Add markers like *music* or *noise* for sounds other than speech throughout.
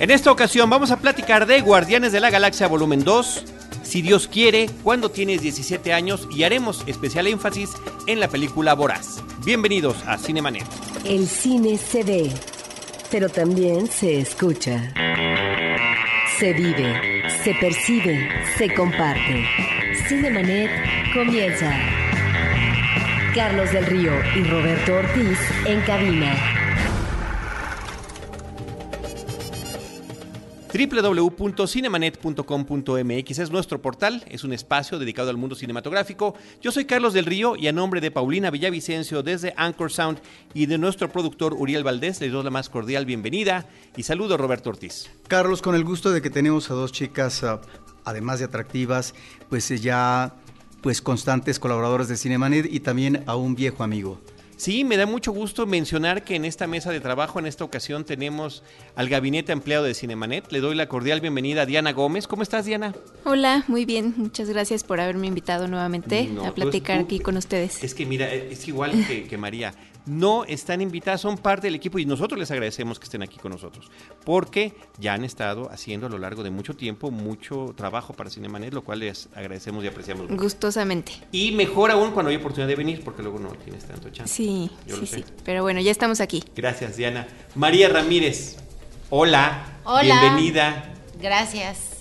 En esta ocasión vamos a platicar de Guardianes de la Galaxia Volumen 2, Si Dios quiere, cuando tienes 17 años y haremos especial énfasis en la película Voraz. Bienvenidos a Cinemanet. El cine se ve, pero también se escucha. Se vive, se percibe, se comparte. Cinemanet comienza. Carlos del Río y Roberto Ortiz en cabina. www.cinemanet.com.mx es nuestro portal, es un espacio dedicado al mundo cinematográfico. Yo soy Carlos del Río y a nombre de Paulina Villavicencio desde Anchor Sound y de nuestro productor Uriel Valdés les doy la más cordial bienvenida y saludo a Roberto Ortiz. Carlos, con el gusto de que tenemos a dos chicas, uh, además de atractivas, pues eh, ya pues constantes colaboradoras de Cinemanet y también a un viejo amigo. Sí, me da mucho gusto mencionar que en esta mesa de trabajo, en esta ocasión, tenemos al gabinete empleado de Cinemanet. Le doy la cordial bienvenida a Diana Gómez. ¿Cómo estás, Diana? Hola, muy bien. Muchas gracias por haberme invitado nuevamente No, a tú- platicar tú- aquí con ustedes. Es que mira, es igual que, que María. No están invitadas, son parte del equipo y nosotros les agradecemos que estén aquí con nosotros. Porque ya han estado haciendo a lo largo de mucho tiempo mucho trabajo para Cinemanet, lo cual les agradecemos y apreciamos mucho. Gustosamente. Y mejor aún cuando hay oportunidad de venir, porque luego no tienes tanto chance. Sí, Yo sí, lo sé. sí. Pero bueno, ya estamos aquí. Gracias, Diana. María Ramírez, hola. Hola. Bienvenida. Gracias.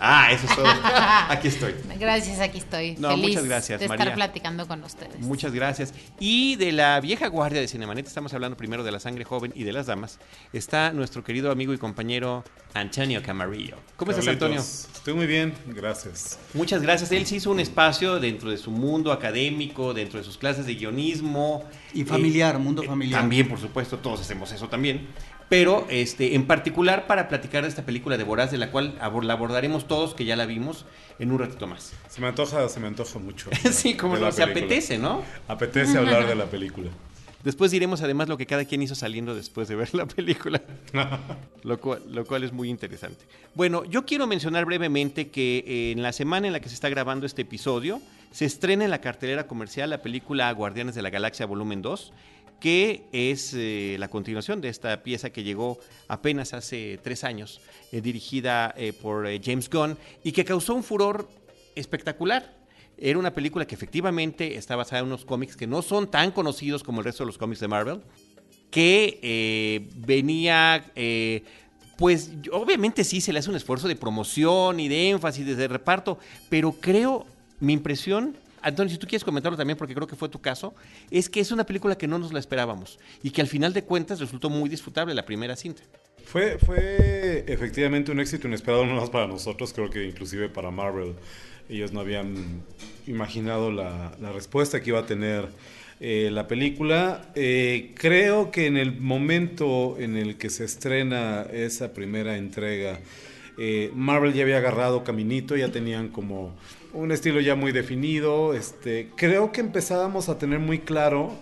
Ah, eso es todo. *laughs* Aquí estoy. Gracias, aquí estoy. No, Feliz muchas gracias, de María. estar platicando con ustedes. Muchas gracias. Y de la vieja guardia de Cinemanet, estamos hablando primero de la sangre joven y de las damas, está nuestro querido amigo y compañero Antonio Camarillo. ¿Cómo estás, Antonio? Estoy muy bien, gracias. Muchas gracias. Él se hizo un espacio dentro de su mundo académico, dentro de sus clases de guionismo. Y familiar, Eh, mundo eh, familiar. También, por supuesto, todos hacemos eso también. Pero este, en particular para platicar de esta película de Voraz, de la cual la abordaremos todos, que ya la vimos, en un ratito más. Se me antoja, se me antoja mucho. *laughs* sí, como no, se película. apetece, ¿no? Apetece hablar de la película. Después diremos además lo que cada quien hizo saliendo después de ver la película, *laughs* lo cual, lo cual es muy interesante. Bueno, yo quiero mencionar brevemente que eh, en la semana en la que se está grabando este episodio, se estrena en la cartelera comercial la película Guardianes de la Galaxia Volumen 2, que es eh, la continuación de esta pieza que llegó apenas hace tres años, eh, dirigida eh, por James Gunn, y que causó un furor espectacular. Era una película que efectivamente está basada en unos cómics que no son tan conocidos como el resto de los cómics de Marvel, que venía, pues obviamente sí se le hace un esfuerzo de promoción y de énfasis desde reparto, pero creo, mi impresión, Antonio, si tú quieres comentarlo también, porque creo que fue tu caso, es que es una película que no nos la esperábamos y que al final de cuentas resultó muy disfrutable la primera cinta. Fue, fue efectivamente un éxito inesperado, *laughs* no más para nosotros, creo que inclusive para Marvel. Ellos no habían imaginado la, respuesta que iba a tener eh, la película. Eh, creo que en el momento en el que se estrena esa primera entrega, eh, Marvel ya había agarrado caminito, ya tenían como un estilo ya muy definido. Este, creo que empezábamos a tener muy claro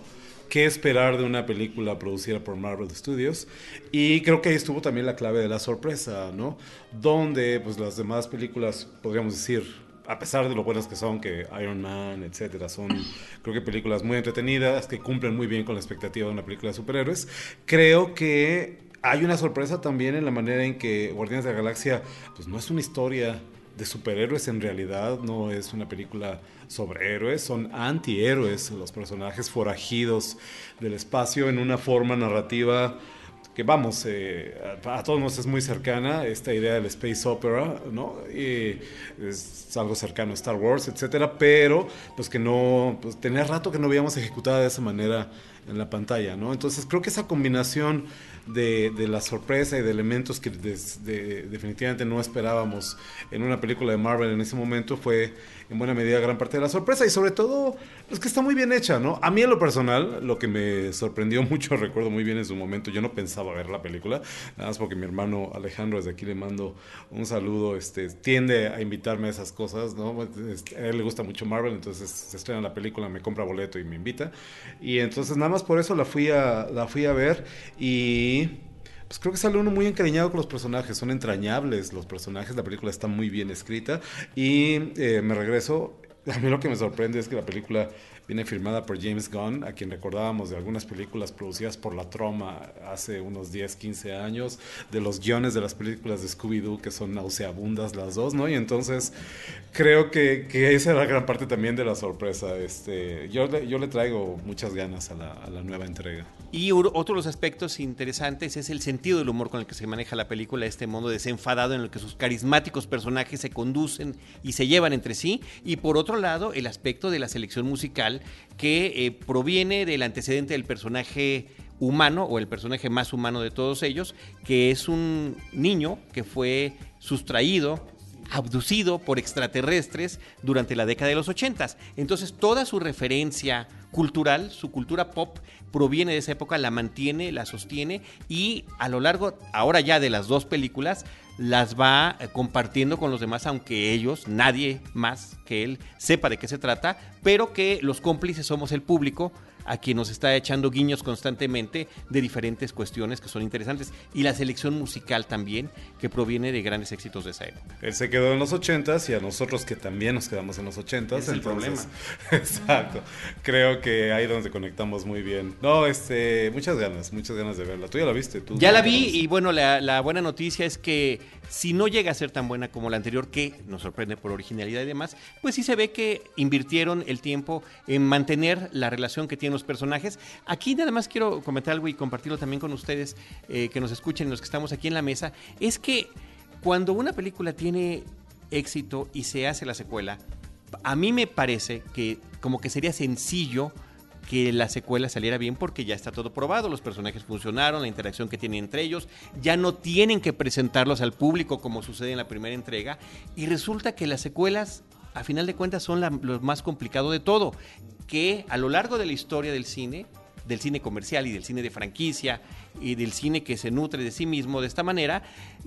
qué esperar de una película producida por Marvel Studios y creo que ahí estuvo también la clave de la sorpresa, ¿no? Donde pues las demás películas podríamos decir a pesar de lo buenas que son, que Iron Man, etcétera, son creo que películas muy entretenidas que cumplen muy bien con la expectativa de una película de superhéroes. Creo que hay una sorpresa también en la manera en que Guardianes de la Galaxia pues no es una historia de superhéroes en realidad, no es una película sobre héroes, son antihéroes, los personajes forajidos del espacio en una forma narrativa que vamos, eh, a, todos nos es muy cercana esta idea del space opera, ¿no? Y es algo cercano a Star Wars, etcétera, pero pues que no, pues tenía rato que no veíamos ejecutada de esa manera en la pantalla, ¿no? Entonces creo que esa combinación de, de la sorpresa y de elementos que des- de- definitivamente no esperábamos en una película de Marvel en ese momento fue en buena medida gran parte de la sorpresa y sobre todo es que está muy bien hecha, ¿no? A mí en lo personal lo que me sorprendió *laughs* mucho, recuerdo muy bien en su momento, yo no pensaba ver la película, nada más porque mi hermano Alejandro desde aquí le mando un saludo, este tiende a invitarme a esas cosas, ¿no? A él le gusta mucho Marvel, entonces se estrena la película, me compra boleto y me invita y entonces nada más por eso la fui a la fui a ver y pues creo que sale uno muy encariñado con los personajes, son entrañables los personajes, la película está muy bien escrita y eh, me regreso a mí lo que me sorprende es que la película viene firmada por James Gunn, a quien recordábamos de algunas películas producidas por la Troma hace unos 10, 15 años, de los guiones de las películas de Scooby-Doo que son nauseabundas las dos, ¿no? Y entonces creo que, que esa era gran parte también de la sorpresa. Este, yo, yo le traigo muchas ganas a la, a la nueva entrega. Y otro de los aspectos interesantes es el sentido del humor con el que se maneja la película, este modo desenfadado en el que sus carismáticos personajes se conducen y se llevan entre sí. Y por otro lado, el aspecto de la selección musical que eh, proviene del antecedente del personaje humano o el personaje más humano de todos ellos, que es un niño que fue sustraído abducido por extraterrestres durante la década de los 80. Entonces toda su referencia cultural, su cultura pop, proviene de esa época, la mantiene, la sostiene y a lo largo, ahora ya de las dos películas, las va eh, compartiendo con los demás, aunque ellos, nadie más que él, sepa de qué se trata, pero que los cómplices somos el público a quien nos está echando guiños constantemente de diferentes cuestiones que son interesantes. Y la selección musical también, que proviene de grandes éxitos de esa época. Él se quedó en los 80s y a nosotros que también nos quedamos en los 80s. Es el entonces, *laughs* Exacto. Creo que ahí donde conectamos muy bien. No, este, muchas ganas, muchas ganas de verla. ¿Tú ya la viste? ¿Tú Ya la ¿Tú vi y bueno, la, la buena noticia es que si no llega a ser tan buena como la anterior, que nos sorprende por originalidad y demás, pues sí se ve que invirtieron el tiempo en mantener la relación que tienen los personajes. Aquí nada más quiero comentar algo y compartirlo también con ustedes eh, que nos escuchen, los que estamos aquí en la mesa, es que cuando una película tiene éxito y se hace la secuela, a mí me parece que como que sería sencillo que la secuela saliera bien porque ya está todo probado, los personajes funcionaron, la interacción que tienen entre ellos, ya no tienen que presentarlos al público como sucede en la primera entrega y resulta que las secuelas a final de cuentas son lo más complicado de todo, que a lo largo de la historia del cine, del cine comercial y del cine de franquicia y del cine que se nutre de sí mismo de esta manera,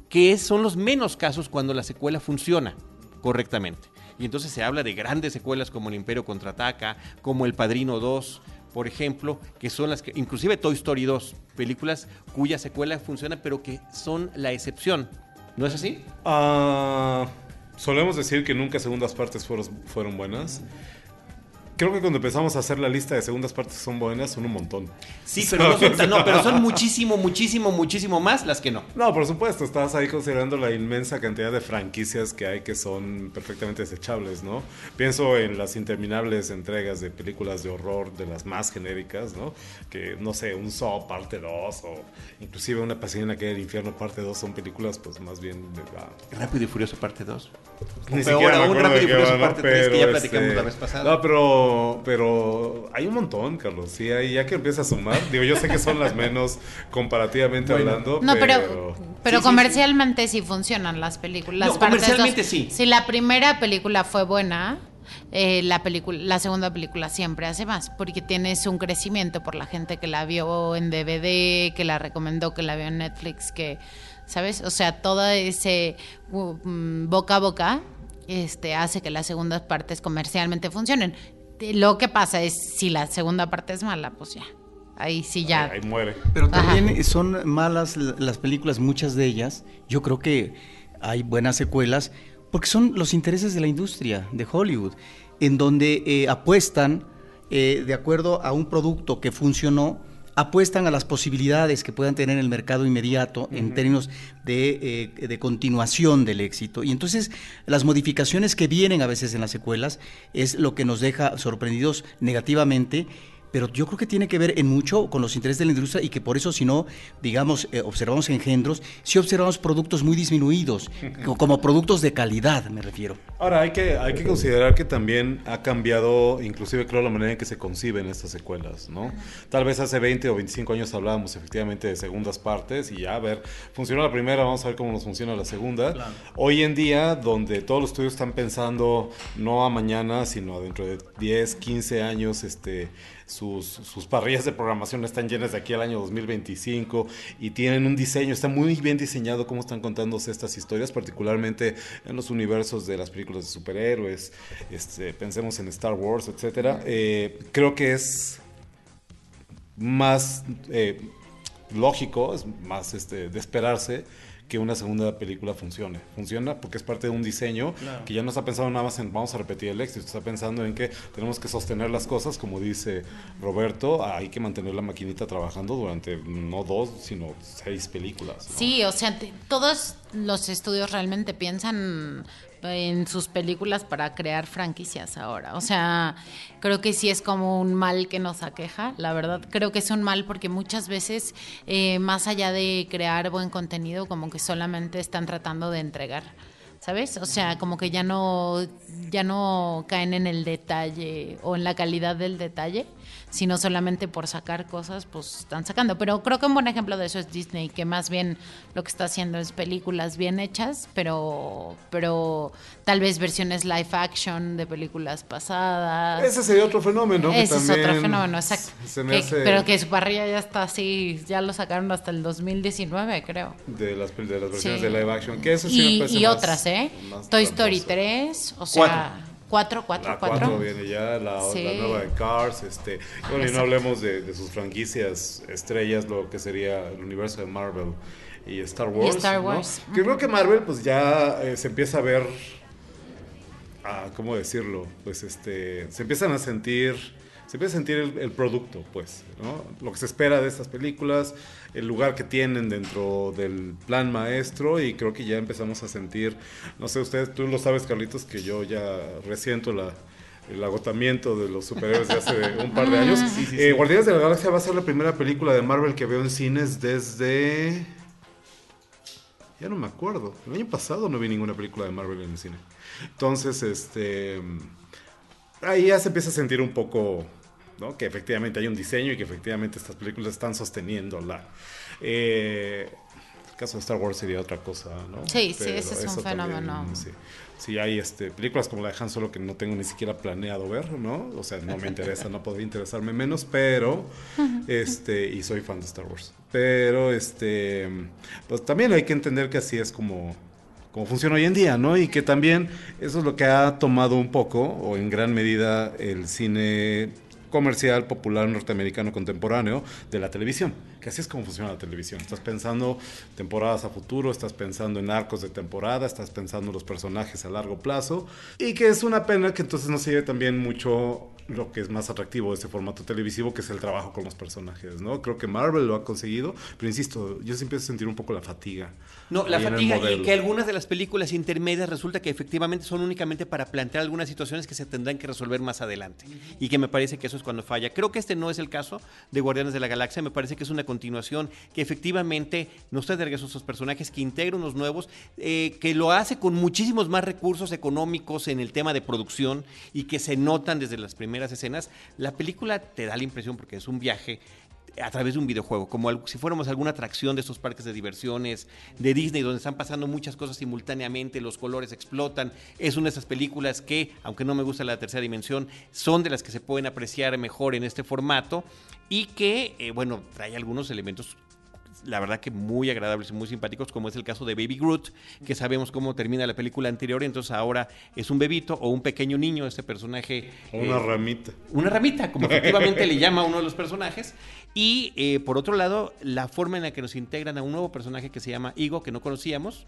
que son los menos casos cuando la secuela funciona correctamente. Y entonces se habla de grandes secuelas como El Imperio Contraataca, como El Padrino 2, por ejemplo, que son las que, inclusive Toy Story 2, películas cuya secuela funciona, pero que son la excepción. ¿No es así? Ah, solemos decir que nunca segundas partes fueron buenas. Creo que cuando empezamos a hacer la lista de segundas partes que son buenas, son un montón. Sí, pero no son, *laughs* tan- no, pero son muchísimo, muchísimo, muchísimo más las que no. No, por supuesto, estás ahí considerando la inmensa cantidad de franquicias que hay que son perfectamente desechables, ¿no? Pienso en las interminables entregas de películas de horror, de las más genéricas, ¿no? Que, no sé, un Saw parte 2 o inclusive una pasión en aquel infierno parte 2 son películas pues más bien de la... Rápido y Furioso parte 2. Ni peor me aún, Rápido y Furioso parte 3, que ya platicamos este, la vez pasada. No, pero, pero hay un montón, Carlos. Sí, ahí ya que empieza a sumar. Digo, yo sé que son las menos comparativamente hablando. No, pero, pero... pero Sí, sí, comercialmente sí. funcionan las películas. No, Las partes comercialmente dos. sí. Si la primera película fue buena, eh, la, película, la segunda película siempre hace más, porque tienes un crecimiento por la gente que la vio en DVD, que la recomendó, que la vio en Netflix, que, ¿sabes? O sea, todo ese uh, mm, boca a boca este, hace que las segundas partes comercialmente funcionen. Lo que pasa es, si la segunda parte es mala, pues ya. Ahí sí ya. Ahí, ahí muere. Pero Ajá. también son malas las películas, muchas de ellas. Yo creo que hay buenas secuelas porque son los intereses de la industria de Hollywood, en donde eh, apuestan eh, de acuerdo a un producto que funcionó, apuestan a las posibilidades que puedan tener en el mercado inmediato en términos de, eh, de continuación del éxito. Y entonces las modificaciones que vienen a veces en las secuelas es lo que nos deja sorprendidos negativamente pero yo creo que tiene que ver en mucho con los intereses de la industria y que por eso si no, digamos, eh, observamos engendros, sí observamos productos muy disminuidos, co- como productos de calidad, me refiero. Ahora, hay que, hay que considerar que también ha cambiado, inclusive creo, la manera en que se conciben estas secuelas, ¿no? Tal vez hace 20 o 25 años hablábamos efectivamente de segundas partes y ya, a ver, funcionó la primera, vamos a ver cómo nos funciona la segunda. Hoy en día, donde todos los estudios están pensando no a mañana, sino a dentro de 10, 15 años, este sus, sus parrillas de programación están llenas de aquí al año 2025 y tienen un diseño, está muy bien diseñado cómo están contándose estas historias, particularmente en los universos de las películas de superhéroes, este, pensemos en Star Wars, etcétera. Eh, creo que es más eh, lógico, es más este, de esperarse que una segunda película funcione. Funciona porque es parte de un diseño que ya no está pensando nada más en vamos a repetir el éxito, está pensando en que tenemos que sostener las cosas, como dice Roberto, hay que mantener la maquinita trabajando durante no dos, sino seis películas. Sí, o sea, todos los estudios realmente piensan en sus películas para crear franquicias ahora. O sea, creo que sí es como un mal que nos aqueja, la verdad. Creo que es un mal porque muchas veces, eh, más allá de crear buen contenido, como que solamente están tratando de entregar. ¿Sabes? O sea, como que ya no, ya no caen en el detalle o en la calidad del detalle, sino solamente por sacar cosas, pues están sacando. Pero creo que un buen ejemplo de eso es Disney, que más bien lo que está haciendo es películas bien hechas, pero, pero tal vez versiones live action de películas pasadas. Ese sería otro fenómeno. Ese es otro fenómeno, exacto. Pero que su parrilla ya está así, ya lo sacaron hasta el 2019, creo. De las, de las versiones de live action. Que eso sí y, y otras, ¿eh? Toy Story 3, o sea... Cuatro, cuatro, la cuatro. viene ya, la, nueva de Cars, este, bueno, y no hablemos de, sus franquicias estrellas, lo que sería el universo de Marvel y Star Wars. Star Wars. Que creo que Marvel pues ya eh, se empieza a ver, ah, ¿cómo decirlo? Pues este, se empiezan a sentir se empieza a sentir el, producto, pues, ¿no? Lo que se espera de estas películas, el lugar que tienen dentro del plan maestro y creo que ya empezamos a sentir, no sé, ustedes, tú lo sabes, Carlitos, que yo ya resiento la, el agotamiento de los superhéroes de hace un par de años. Eh, Guardianes de la Galaxia va a ser la primera película de Marvel que veo en cines desde... Ya no me acuerdo. El año pasado no vi ninguna película de Marvel en el cine. Entonces, este... Ahí ya se empieza a sentir un poco que efectivamente hay un diseño y que efectivamente estas películas están sosteniendo la... Eh, el caso de Star Wars sería otra cosa, ¿no? Sí, sí, ese es un fenómeno. sí. hay este, películas como la de Han Solo que no tengo ni siquiera planeado ver, ¿no? O sea, no me interesa, no podría interesarme menos, pero, este, y soy fan de Star Wars. Pero, este, pues también hay que entender que así es como, como funciona hoy en día, ¿no? Y que también eso es lo que ha tomado un poco, o en gran medida, el cine comercial popular norteamericano contemporáneo de la televisión, que así es como funciona la televisión. Estás pensando temporadas a futuro, estás pensando en arcos de temporada, estás pensando en los personajes a largo plazo, y que es una pena que entonces no se lleve también mucho lo que es más atractivo de este formato televisivo, que es el trabajo con los personajes, ¿no? Creo que Marvel lo ha conseguido, pero insisto, yo siempre empiezo a sentir un poco la fatiga. No, la fatiga y que algunas de las películas intermedias resulta que efectivamente son únicamente para plantear algunas situaciones que se tendrán que resolver más adelante. Y que me parece que eso es cuando falla. Creo que este no es el caso de Guardianes de la Galaxia, me parece que es una continuación que efectivamente nos trae de regreso esos personajes, que integra unos nuevos, eh, que lo hace con muchísimos más recursos económicos en el tema de producción y que se notan desde las primeras escenas, la película te da la impresión, porque es un viaje a través de un videojuego, como si fuéramos alguna atracción de estos parques de diversiones de Disney, donde están pasando muchas cosas simultáneamente, los colores explotan. Es una de esas películas que, aunque no me gusta la tercera dimensión, son de las que se pueden apreciar mejor en este formato y que, eh, bueno, trae algunos elementos la verdad que muy agradables y muy simpáticos, como es el caso de Baby Groot, que sabemos cómo termina la película anterior, entonces ahora es un bebito o un pequeño niño, este personaje. una eh, ramita. Una ramita, como *laughs* efectivamente le llama a uno de los personajes. Y eh, por otro lado, la forma en la que nos integran a un nuevo personaje que se llama Igo, que no conocíamos,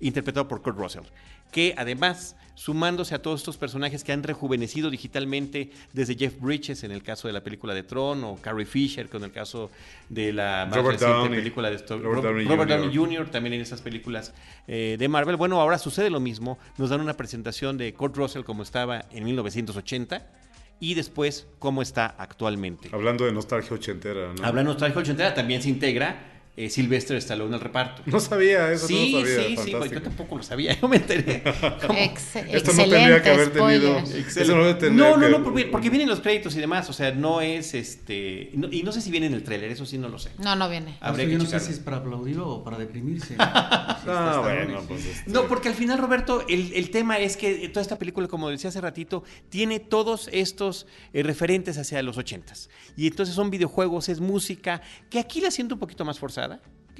interpretado por Kurt Russell, que además, sumándose a todos estos personajes que han rejuvenecido digitalmente, desde Jeff Bridges en el caso de la película de Tron, o Carrie Fisher con el caso de la más Robert reciente película de Robert, Robert Downey, Jr. también en esas películas eh, de Marvel. Bueno, ahora sucede lo mismo, nos dan una presentación de Kurt Russell como estaba en 1980 y después cómo está actualmente. Hablando de nostalgia ochentera, ¿no? Hablando de nostalgia ochentera, también se integra eh, Sylvester Stallone al reparto. No sabía eso, sí, no sabía. Sí, sí, yo tampoco lo sabía, *laughs* yo me enteré. Esto no tendría que haber tenido. no, no, no, porque, vienen los créditos y demás, o sea, no es este. y no sé si viene en el tráiler, eso sí no lo sé. No, no viene. yo no sé si es para aplaudirlo o para deprimirse. *laughs* no, bueno, pues este No, porque al final, Roberto, el, el, tema es que toda esta película, como decía hace ratito, tiene todos estos eh, referentes hacia los ochentas. Y entonces son videojuegos, es música, que aquí la siento un poquito más forzada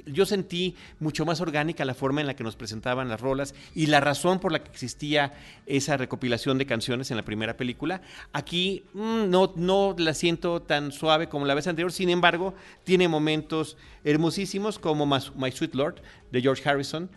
yo sentí mucho más orgánica la forma en la que nos presentaban las rolas y la razón por la que existía esa recopilación de canciones en la primera película. Aquí mm, no, no la siento tan suave como la vez anterior, sin embargo, tiene momentos hermosísimos como My Sweet Lord de George Harrison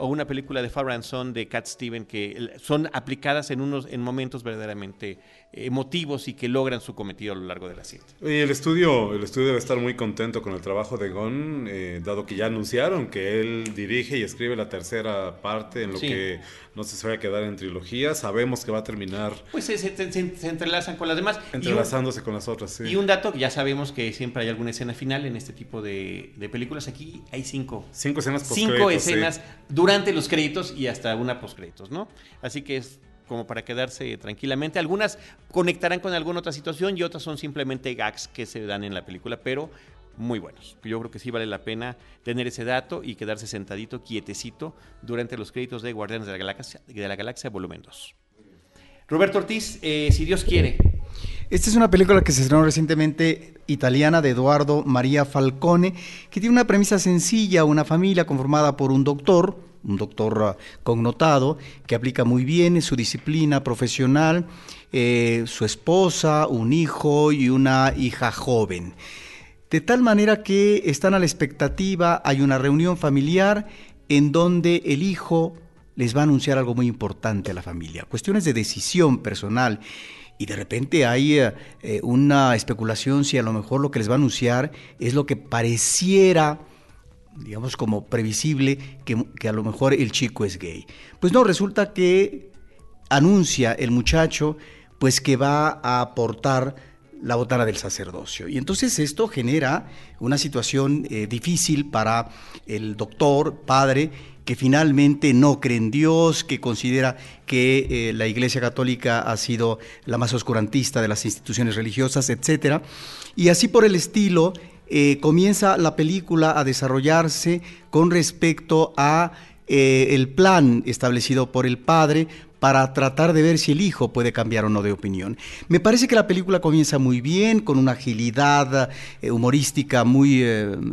o una película de Farrah Son de Cat Steven que son aplicadas en unos en momentos verdaderamente emotivos y que logran su cometido a lo largo de la cinta. Y el estudio, el estudio debe estar muy contento con el trabajo de Gon, eh, dado que ya anunciaron que él dirige y escribe la tercera parte en lo que no se va a quedar en trilogía. Sabemos que va a terminar. Pues se, se, entrelazan con las demás. Entrelazándose con las otras, sí. Y un dato que ya sabemos que siempre hay alguna escena final en este tipo de, películas. Aquí hay cinco. Cinco escenas post Cinco escenas durante los créditos y hasta una post créditos, ¿no? Así que es como para quedarse tranquilamente. Algunas conectarán con alguna otra situación y otras son simplemente gags que se dan en la película, pero muy buenos. Yo creo que sí vale la pena tener ese dato y quedarse sentadito, quietecito, durante los créditos de Guardianes de la Galaxia, de la Galaxia Volumen 2. Roberto Ortiz, eh, si Dios quiere. Esta es una película que se estrenó recientemente italiana de Eduardo María Falcone, que tiene una premisa sencilla, una familia conformada por un doctor, un doctor ah, connotado que aplica muy bien su disciplina profesional, eh, su esposa, un hijo y una hija joven. De tal manera que están a la expectativa, hay una reunión familiar en donde el hijo les va a anunciar algo muy importante a la familia, cuestiones de decisión personal. Y de repente hay eh, eh, una especulación si a lo mejor lo que les va a anunciar es lo que pareciera digamos, como previsible que, a lo mejor el chico es gay. Pues no, resulta que anuncia el muchacho pues que va a aportar la botana del sacerdocio. Y entonces esto genera una situación eh, difícil para el doctor, padre, que finalmente no cree en Dios, que considera que eh, la Iglesia Católica ha sido la más oscurantista de las instituciones religiosas, etc. Y así por el estilo, eh, comienza la película a desarrollarse con respecto a eh, el plan establecido por el padre para tratar de ver si el hijo puede cambiar o no de opinión. Me parece que la película comienza muy bien, con una agilidad eh, humorística muy,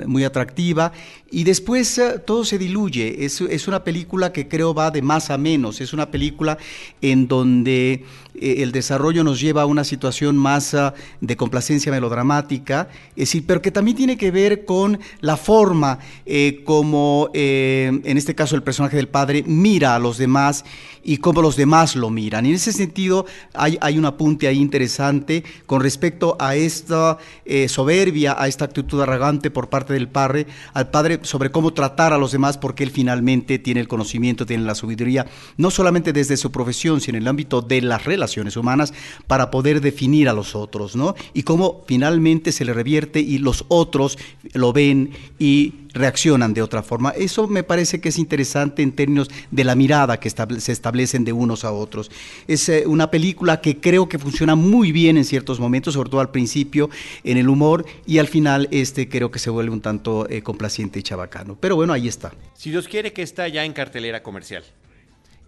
muy atractiva, y después todo se diluye. Es, es, una película que creo va de más a menos, es una película en donde eh, el desarrollo nos lleva a una situación más ah, de complacencia melodramática, es pero que también tiene que ver con la forma eh, como, eh, en este caso, el personaje del padre mira a los demás y cómo los demás lo miran. Y en ese sentido hay, hay un apunte ahí interesante con respecto a esta soberbia, a esta actitud arrogante por parte del padre, al padre sobre cómo tratar a los demás porque él finalmente tiene el conocimiento, tiene la sabiduría, no solamente desde su profesión, sino en el ámbito de las relaciones humanas para poder definir a los otros, ¿no? Y cómo finalmente se le revierte y los otros lo ven y reaccionan de otra forma. Eso me parece que es interesante en términos de la mirada que se establecen de unos a otros. Es eh, una película que creo que funciona muy bien en ciertos momentos, sobre todo al principio en el humor y al final este creo que se vuelve un tanto eh, complaciente y chabacano. Pero bueno, ahí está. Si Dios quiere que está ya en cartelera comercial.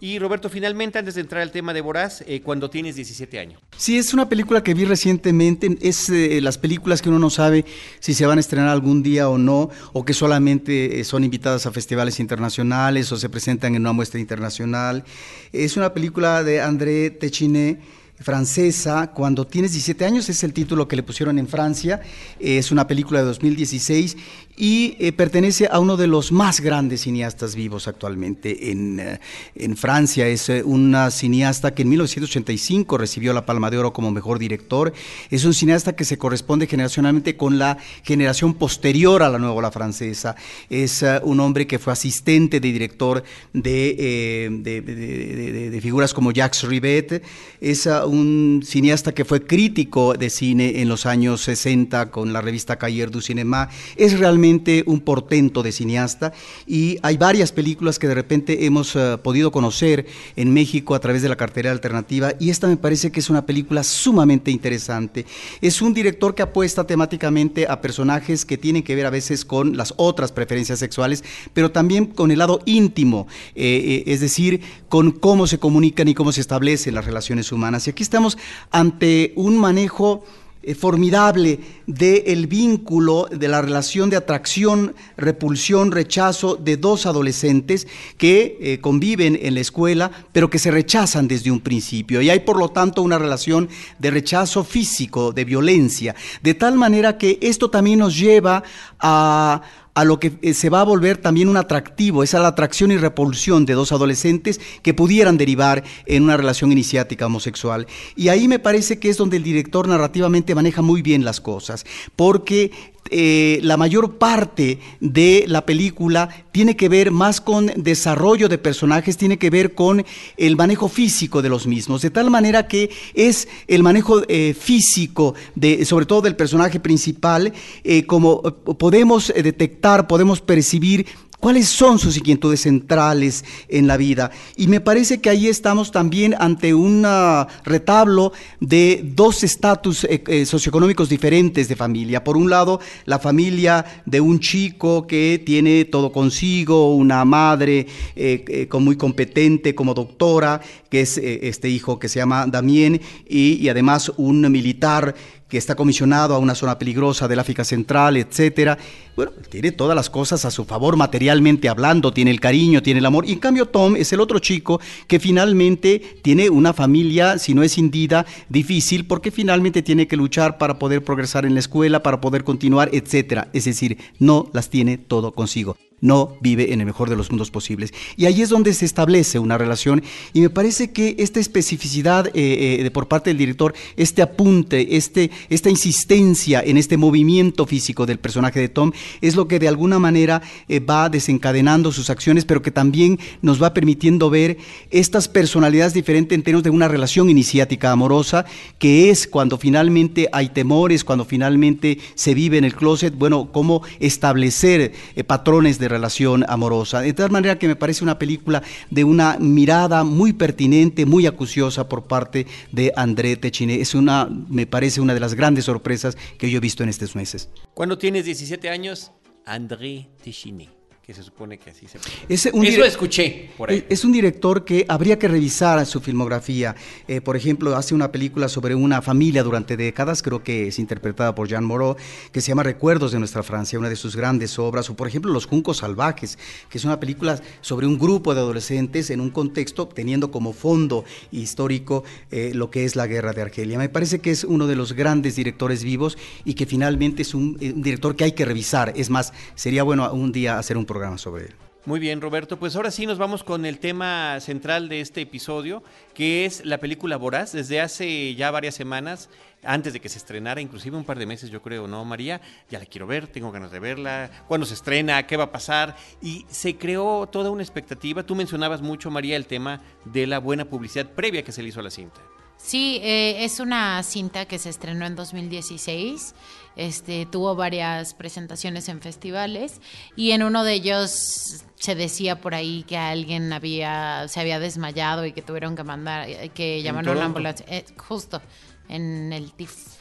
Y Roberto, finalmente, antes de entrar al tema de Boraz, eh, cuando tienes 17 años. Sí, es una película que vi recientemente. Es eh, las películas que uno no sabe si se van a estrenar algún día o no, o que solamente eh, son invitadas a festivales internacionales o se presentan en una muestra internacional. Es una película de André Techiné francesa, Cuando tienes 17 años, es el título que le pusieron en Francia, es una película de 2016 y eh, pertenece a uno de los más grandes cineastas vivos actualmente en, eh, en Francia. Es eh, una cineasta que en 1985 recibió la Palma de Oro como mejor director. Es un cineasta que se corresponde generacionalmente con la generación posterior a la nueva ola francesa. Es un hombre que fue asistente de director de, de, de, figuras como Jacques Rivet. Es un cineasta que fue crítico de cine en los años 60 con la revista Cahiers du Cinéma. Es realmente un portento de cineasta y hay varias películas que de repente hemos eh, podido conocer en México a través de la cartera alternativa y esta me parece que es una película sumamente interesante. Es un director que apuesta temáticamente a personajes que tienen que ver a veces con las otras preferencias sexuales, pero también con el lado íntimo, eh, eh, es decir, con cómo se comunican y cómo se establecen las relaciones humanas. Y aquí estamos ante un manejo eh, formidable del vínculo, de la relación de atracción, repulsión, rechazo de dos adolescentes que eh, conviven en la escuela, pero que se rechazan desde un principio. Y hay, por lo tanto, una relación de rechazo físico, de violencia, de tal manera que esto también nos lleva a a lo que eh, se va a volver también un atractivo, esa la atracción y repulsión de dos adolescentes que pudieran derivar en una relación iniciática homosexual. Y ahí me parece que es donde el director narrativamente maneja muy bien las cosas, porque eh, la mayor parte de la película tiene que ver más con desarrollo de personajes, tiene que ver con el manejo físico de los mismos, de tal manera que es el manejo eh, físico, de, sobre todo del personaje principal, eh, como podemos detectar, podemos percibir ¿Cuáles son sus inquietudes centrales en la vida? Y me parece que ahí estamos también ante un ah, retablo de dos estatus eh, eh, socioeconómicos diferentes de familia. Por un lado, la familia de un chico que tiene todo consigo, una madre eh, muy competente como doctora, que es este hijo que se llama Damien, y además un militar que está comisionado a una zona peligrosa del África Central, etcétera. Bueno, tiene todas las cosas a su favor materialmente hablando, tiene el cariño, tiene el amor. Y en cambio Tom es el otro chico que finalmente tiene una familia, si no es indida, difícil, porque finalmente tiene que luchar para poder progresar en la escuela, para poder continuar, etcétera. Es decir, no las tiene todo consigo no vive en el mejor de los mundos posibles. Y ahí es donde se establece una relación y me parece que esta especificidad eh, eh, de por parte del director, este apunte, este, esta insistencia en este movimiento físico del personaje de Tom, es lo que de alguna manera eh, va desencadenando sus acciones, pero que también nos va permitiendo ver estas personalidades diferentes en términos de una relación iniciática amorosa, que es cuando finalmente hay temores, cuando finalmente se vive en el closet, bueno, cómo establecer patrones de relación amorosa. De tal manera que me parece una película de una mirada muy pertinente, muy acuciosa por parte de André Techiné. Es una, me parece una de las grandes sorpresas que yo he visto en estos meses. Cuando tienes 17 años, André Techiné que se supone que así se es un Eso escuché por ahí. Es un director que habría que revisar su filmografía. Eh, por ejemplo, hace una película sobre una familia durante décadas, creo que es interpretada por Jean Moreau, que se llama Recuerdos de nuestra Francia, una de sus grandes obras. O por ejemplo, Los Juncos Salvajes, que es una película sobre un grupo de adolescentes en un contexto teniendo como fondo histórico eh, lo que es la guerra de Argelia. Me parece que es uno de los grandes directores vivos y que finalmente es un, un director que hay que revisar. Es más, sería bueno un día hacer un programa sobre él. Muy bien, Roberto. Pues ahora sí nos vamos con el tema central de este episodio, que es la película Voraz. Desde hace ya varias semanas, antes de que se estrenara, inclusive un par de meses, yo creo, ¿no, María? Ya la quiero ver, tengo ganas de verla. ¿Cuándo se estrena? ¿Qué va a pasar? Y se creó toda una expectativa. Tú mencionabas mucho, María, el tema de la buena publicidad previa que se le hizo a la cinta. Sí, eh, es una cinta que se estrenó en 2016. Este, tuvo varias presentaciones en festivales y en uno de ellos se decía por ahí que alguien había se había desmayado y que tuvieron que mandar que llamaron a una ambulancia eh, justo en el TIF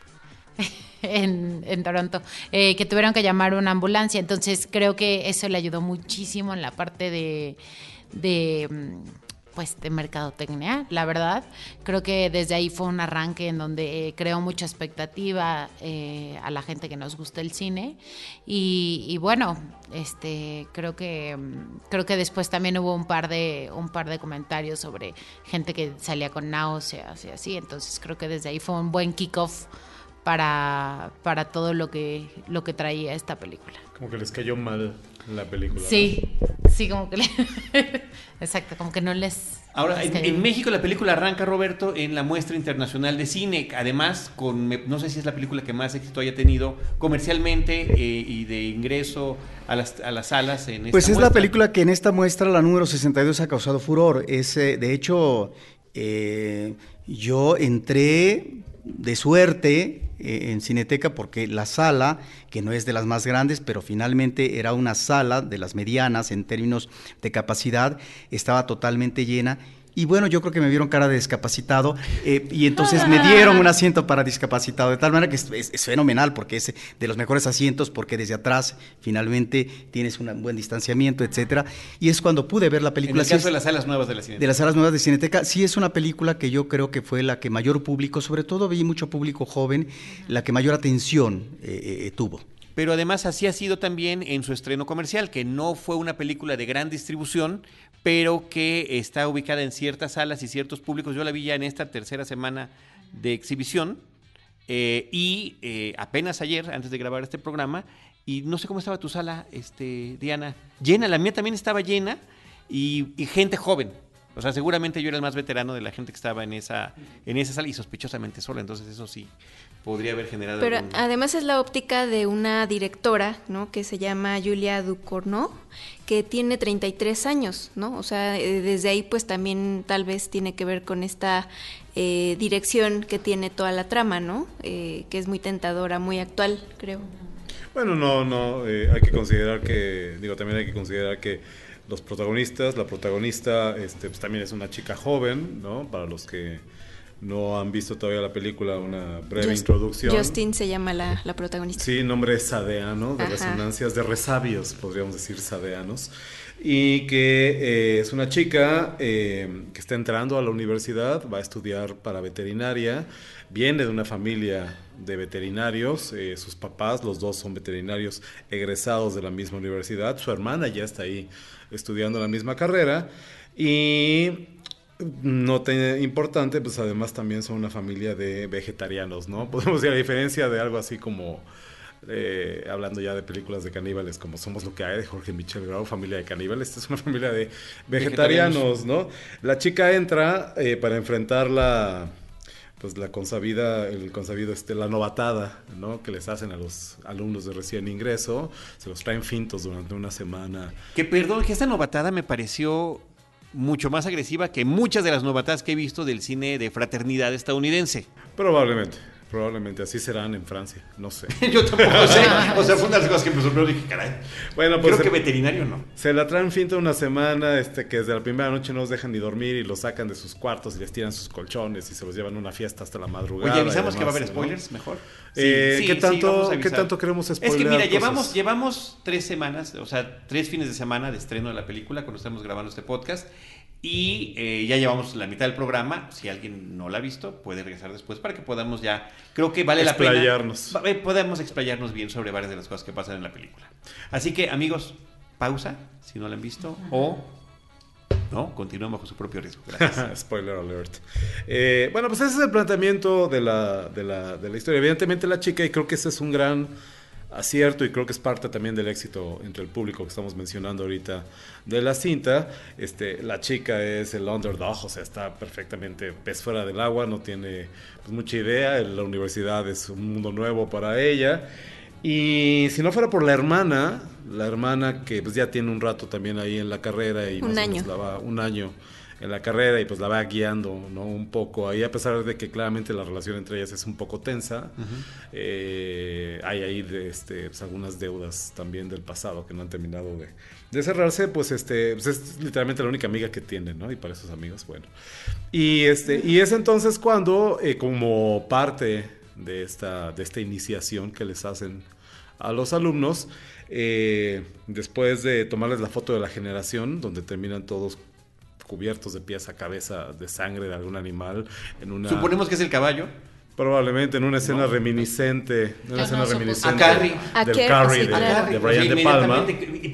*laughs* en, en, Toronto, eh, que tuvieron que llamar una ambulancia. Entonces creo que eso le ayudó muchísimo en la parte de, de mm, pues de mercadotecnia, la verdad. Creo que desde ahí fue un arranque en donde eh, creó mucha expectativa eh, a la gente que nos gusta el cine y, bueno, este creo que creo que después también hubo un par de un par de comentarios sobre gente que salía con náuseas y así, entonces creo que desde ahí fue un buen kickoff para, para todo lo que lo que traía esta película. Como que les cayó mal la película. Sí, sí, como que *laughs* Exacto, como que no les... Ahora, en, México la película arranca, Roberto, en la muestra internacional de cine, además, con no sé si es la película que más éxito haya tenido comercialmente eh, y de ingreso a las, a las salas en esta Pues es la película que en esta muestra, la número 62, ha causado furor. Es, eh, de hecho, eh, yo entré de suerte eh, en Cineteca porque la sala, que no es de las más grandes, pero finalmente era una sala de las medianas en términos de capacidad, estaba totalmente llena Y bueno, yo creo que me vieron cara de discapacitado eh, y entonces me dieron un asiento para discapacitado, de tal manera que es, fenomenal porque es de los mejores asientos porque desde atrás finalmente tienes un buen distanciamiento, etcétera. Y es cuando pude ver la película. En el caso de las salas nuevas de la Cineteca. De las salas nuevas de Cineteca, sí es una película que yo creo que fue la que mayor público, sobre todo vi mucho público joven, la que mayor atención eh, eh, tuvo pero además así ha sido también en su estreno comercial, que no fue una película de gran distribución, pero que está ubicada en ciertas salas y ciertos públicos. Yo la vi ya en esta tercera semana de exhibición eh, y eh, apenas ayer, antes de grabar este programa, y no sé cómo estaba tu sala, este, Diana, llena, la mía también estaba llena y gente joven. O sea, seguramente yo era el más veterano de la gente que estaba en esa, en esa sala y sospechosamente sola, entonces eso sí podría haber generado. Pero además es la óptica de una directora, ¿no? Que se llama Julia Ducournau, que tiene 33 años, ¿no? O sea, eh, desde ahí pues también tal vez tiene que ver con esta eh, dirección que tiene toda la trama, ¿no? Eh, que es muy tentadora, muy actual, creo. Bueno, no, no, hay que considerar que, digo, también hay que considerar que los protagonistas. La protagonista este, pues, también es una chica joven, ¿no? Para los que no han visto todavía la película, una breve introducción. Justin se llama la, la protagonista. Sí, nombre es sadeano, de resonancias, de resabios, podríamos decir sadeanos. Y que eh, es una chica eh, que está entrando a la universidad, va a estudiar para veterinaria, viene de una familia de veterinarios, eh, sus papás, los dos son veterinarios egresados de la misma universidad, su hermana ya está ahí estudiando la misma carrera y no tan importante, pues además también son una familia de vegetarianos, ¿no? *laughs* Podemos decir, a diferencia de algo así como, eh, hablando ya de películas de caníbales, como Somos lo que hay, de Jorge Michel Grau, familia de caníbales, esta *laughs* es una familia de vegetarianos, ¿no? La chica entra eh, para enfrentar la pues la consabida, el consabido, este, la novatada, ¿no? Que les hacen a los alumnos de recién ingreso, se los traen fintos durante una semana. Que perdón, que esta novatada me pareció mucho más agresiva que muchas de las novatadas que he visto del cine de fraternidad estadounidense. Probablemente. Probablemente así serán en Francia, no sé. *laughs* Yo tampoco *laughs* sé. O sea, fue una de las cosas que me sorprendió. Dije, caray. Bueno, pues. Creo que veterinario no. Se la traen finta una semana, este, que desde la primera noche no los dejan ni dormir y los sacan de sus cuartos y les tiran sus colchones y se los llevan a una fiesta hasta la madrugada. Oye, avisamos que va a haber spoilers, mejor. Eh, ¿qué, tanto, ¿Qué tanto queremos spoiler? Es que mira, llevamos, llevamos tres semanas, o sea, tres fines de semana de estreno de la película cuando estamos grabando este podcast. Y eh, ya llevamos la mitad del programa. Si alguien no la ha visto, puede regresar después para que podamos ya. Creo que vale la pena. Explayarnos. Eh, podemos explayarnos bien sobre varias de las cosas que pasan en la película. Así que, amigos, pausa si no la han visto. O. No, continúen bajo su propio riesgo. Gracias. *laughs* Spoiler alert. Eh, bueno, pues ese es el planteamiento de la, de, la, de la historia. Evidentemente, la chica, y creo que ese es un gran acierto y creo que es parte también del éxito entre el público que estamos mencionando ahorita de la cinta. Este, la chica es el underdog, o sea, está perfectamente pez fuera del agua, no tiene pues, mucha idea, la universidad es un mundo nuevo para ella. Y si no fuera por la hermana, la hermana que pues ya tiene un rato también ahí en la carrera y un año. un año en la carrera y pues la va guiando ¿no? un poco ahí a pesar de que claramente la relación entre ellas es un poco tensa eh, hay ahí este, pues, algunas deudas también del pasado que no han terminado de, cerrarse pues este pues, es literalmente la única amiga que tiene ¿no? y para esos amigos bueno y este y es entonces cuando eh, como parte de esta de esta iniciación que les hacen a los alumnos eh, después de tomarles la foto de la generación donde terminan todos cubiertos de pies a cabeza de sangre de algún animal. En una, Suponemos que es el caballo. Probablemente en una escena reminiscente, una escena reminiscente a Carrie. del Carrie, de, Brian De Palma.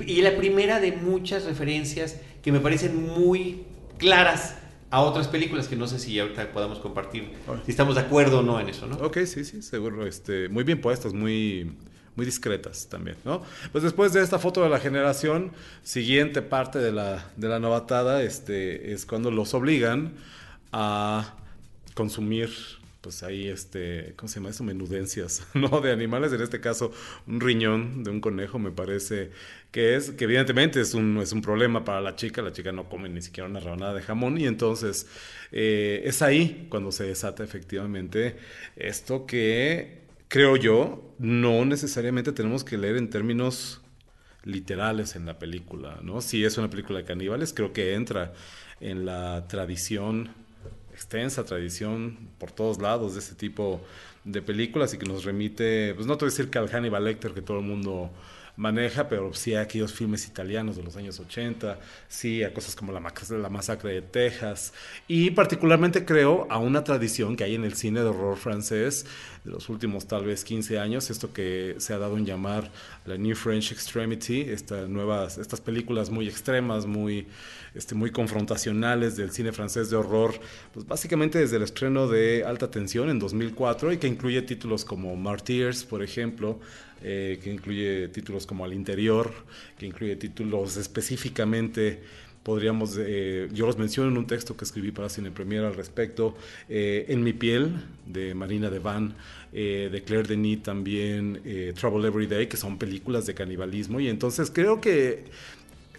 Y la primera de muchas referencias que me parecen muy claras a otras películas que no sé si ahorita podamos compartir, si estamos de acuerdo o no en eso, ¿no? Ok, sí, sí, seguro. Este, muy bien puestas, muy muy discretas también, ¿no? Pues después de esta foto de la generación, siguiente parte de la, de la novatada este, es cuando los obligan a consumir pues ahí este, ¿cómo se llama eso? Menudencias, *laughs* ¿no? De animales, en este caso un riñón de un conejo me parece que es, que evidentemente es un, es un problema para la chica, la chica no come ni siquiera una rebanada de jamón y entonces eh, es ahí cuando se desata efectivamente esto que creo yo, no necesariamente tenemos que leer en términos literales en la película, ¿no? Si es una película de caníbales, creo que entra en la tradición, extensa tradición por todos lados de ese tipo de películas y que nos remite, pues no te voy a decir que al Hannibal Lecter que todo el mundo maneja, pero sí a aquellos filmes italianos de los años 80, sí a cosas como la, la masacre de Texas, y particularmente creo a una tradición que hay en el cine de horror francés de los últimos tal vez 15 años, esto que se ha dado en llamar la New French Extremity, estas nuevas, estas películas muy extremas, muy, este, muy confrontacionales del cine francés de horror, pues básicamente desde el estreno de Alta Tensión en 2004 y que incluye títulos como Martyrs, por ejemplo, eh, que incluye títulos como Al Interior, que incluye títulos específicamente podríamos, eh, yo los menciono en un texto que escribí para Cine Premier al respecto, eh, En mi piel, de Marina de Van, de Claire Denis también, Trouble Every Day, que son películas de canibalismo, y entonces creo que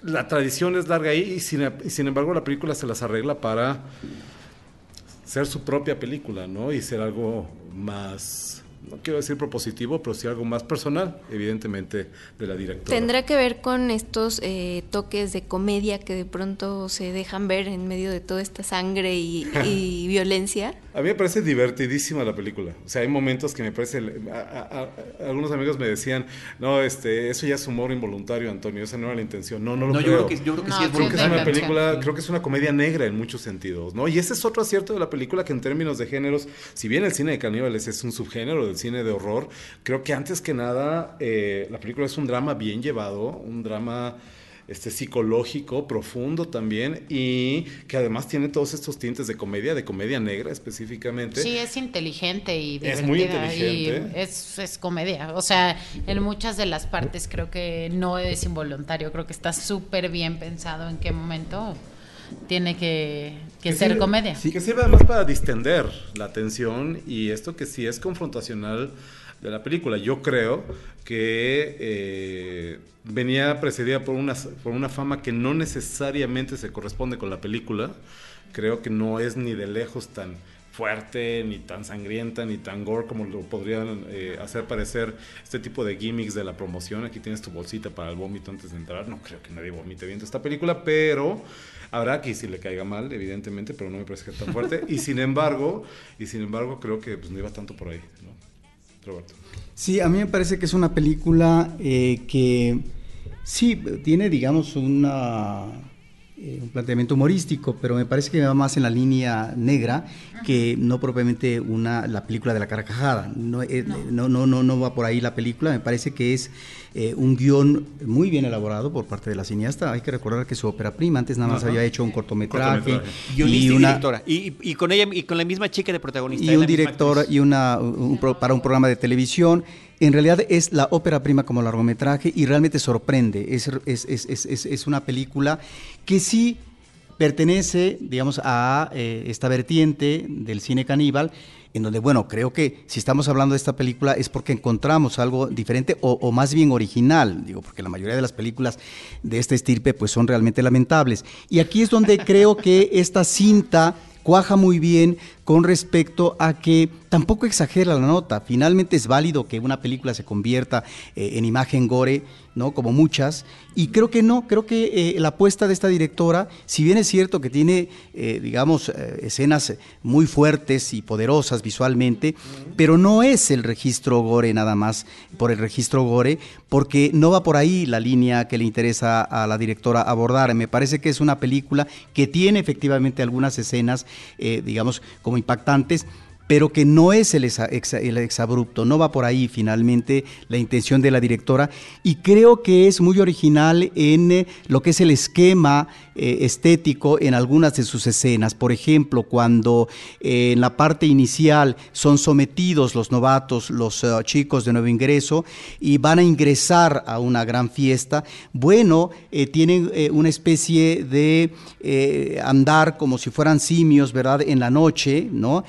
la tradición es larga ahí, y sin embargo la película se las arregla para ser su propia película, ¿no? Y ser algo más no quiero decir propositivo, pero sí algo más personal, evidentemente, de la directora. ¿Tendrá que ver con estos eh, toques de comedia que de pronto se dejan ver en medio de toda esta sangre y, *laughs* violencia? A mí me parece divertidísima la película. O sea, hay momentos que me parece... algunos amigos me decían, no, este, eso ya es humor involuntario, Antonio, esa no era la intención. No, no lo creo. Yo creo que, yo creo que sí es Creo que es una película, creo que es una comedia negra en muchos sentidos, ¿no? Y ese es otro acierto de la película que en términos de géneros, si bien el cine de caníbales es un subgénero cine de horror, creo que antes que nada eh, la película es un drama bien llevado, un drama este psicológico profundo también y que además tiene todos estos tintes de comedia, de comedia negra específicamente. Sí, es inteligente y divertida. Es muy inteligente. es, es, comedia. O sea, en muchas de las partes creo que no es involuntario, creo que está súper bien pensado en qué momento tiene que, ser comedia. Sí, que sirve además para distender la atención y esto que sí es confrontacional de la película. Yo creo que eh, venía precedida por una, por una fama que no necesariamente se corresponde con la película. Creo que no es ni de lejos tan fuerte, ni tan sangrienta, ni tan gore como lo podrían eh, hacer parecer este tipo de gimmicks de la promoción. Aquí tienes tu bolsita para el vómito antes de entrar. No creo que nadie vomite viendo esta película, pero habrá que si le caiga mal, evidentemente, pero no me parece que tan fuerte. y sin embargo, y sin embargo, creo que pues, no iba tanto por ahí, ¿no? Roberto. Sí, a mí me parece que es una película eh, que sí tiene, digamos, una eh, un planteamiento humorístico, pero me parece que va más en la línea negra que no propiamente una, la película de la carcajada. No, eh, no. no, no, no, va por ahí la película, me parece que es eh, un guion muy bien elaborado por parte de la cineasta. Hay que recordar que su ópera prima antes nada más había hecho un cortometraje, y, una, directora. Y, con ella y con la misma chica de protagonista. Y un director y una para un programa de televisión en realidad es la ópera prima como largometraje y realmente sorprende. Es, es, una película que sí pertenece, digamos, a eh, esta vertiente del cine caníbal, en donde, bueno, creo que si estamos hablando de esta película es porque encontramos algo diferente o, o, más bien original, digo, porque la mayoría de las películas de este estirpe pues son realmente lamentables. Y aquí es donde creo que esta cinta cuaja muy bien con respecto a que tampoco exagera la nota. Finalmente es válido que una película se convierta eh, en imagen gore, ¿no? Como muchas. Y creo que no, creo que eh, la apuesta de esta directora, si bien es cierto que tiene, eh, digamos, escenas muy fuertes y poderosas visualmente, pero no es el registro gore nada más por el registro gore, porque no va por ahí la línea que le interesa a la directora abordar. Me parece que es una película que tiene efectivamente algunas escenas, digamos, como impactantes, pero que no es el, exabrupto, no va por ahí finalmente la intención de la directora. Y creo que es muy original en eh, lo que es el esquema eh, estético en algunas de sus escenas. Por ejemplo, cuando eh, en la parte inicial son sometidos los novatos, los chicos de nuevo ingreso y van a ingresar a una gran fiesta, bueno, tienen una especie de andar como si fueran simios, ¿verdad? En la noche, ¿no?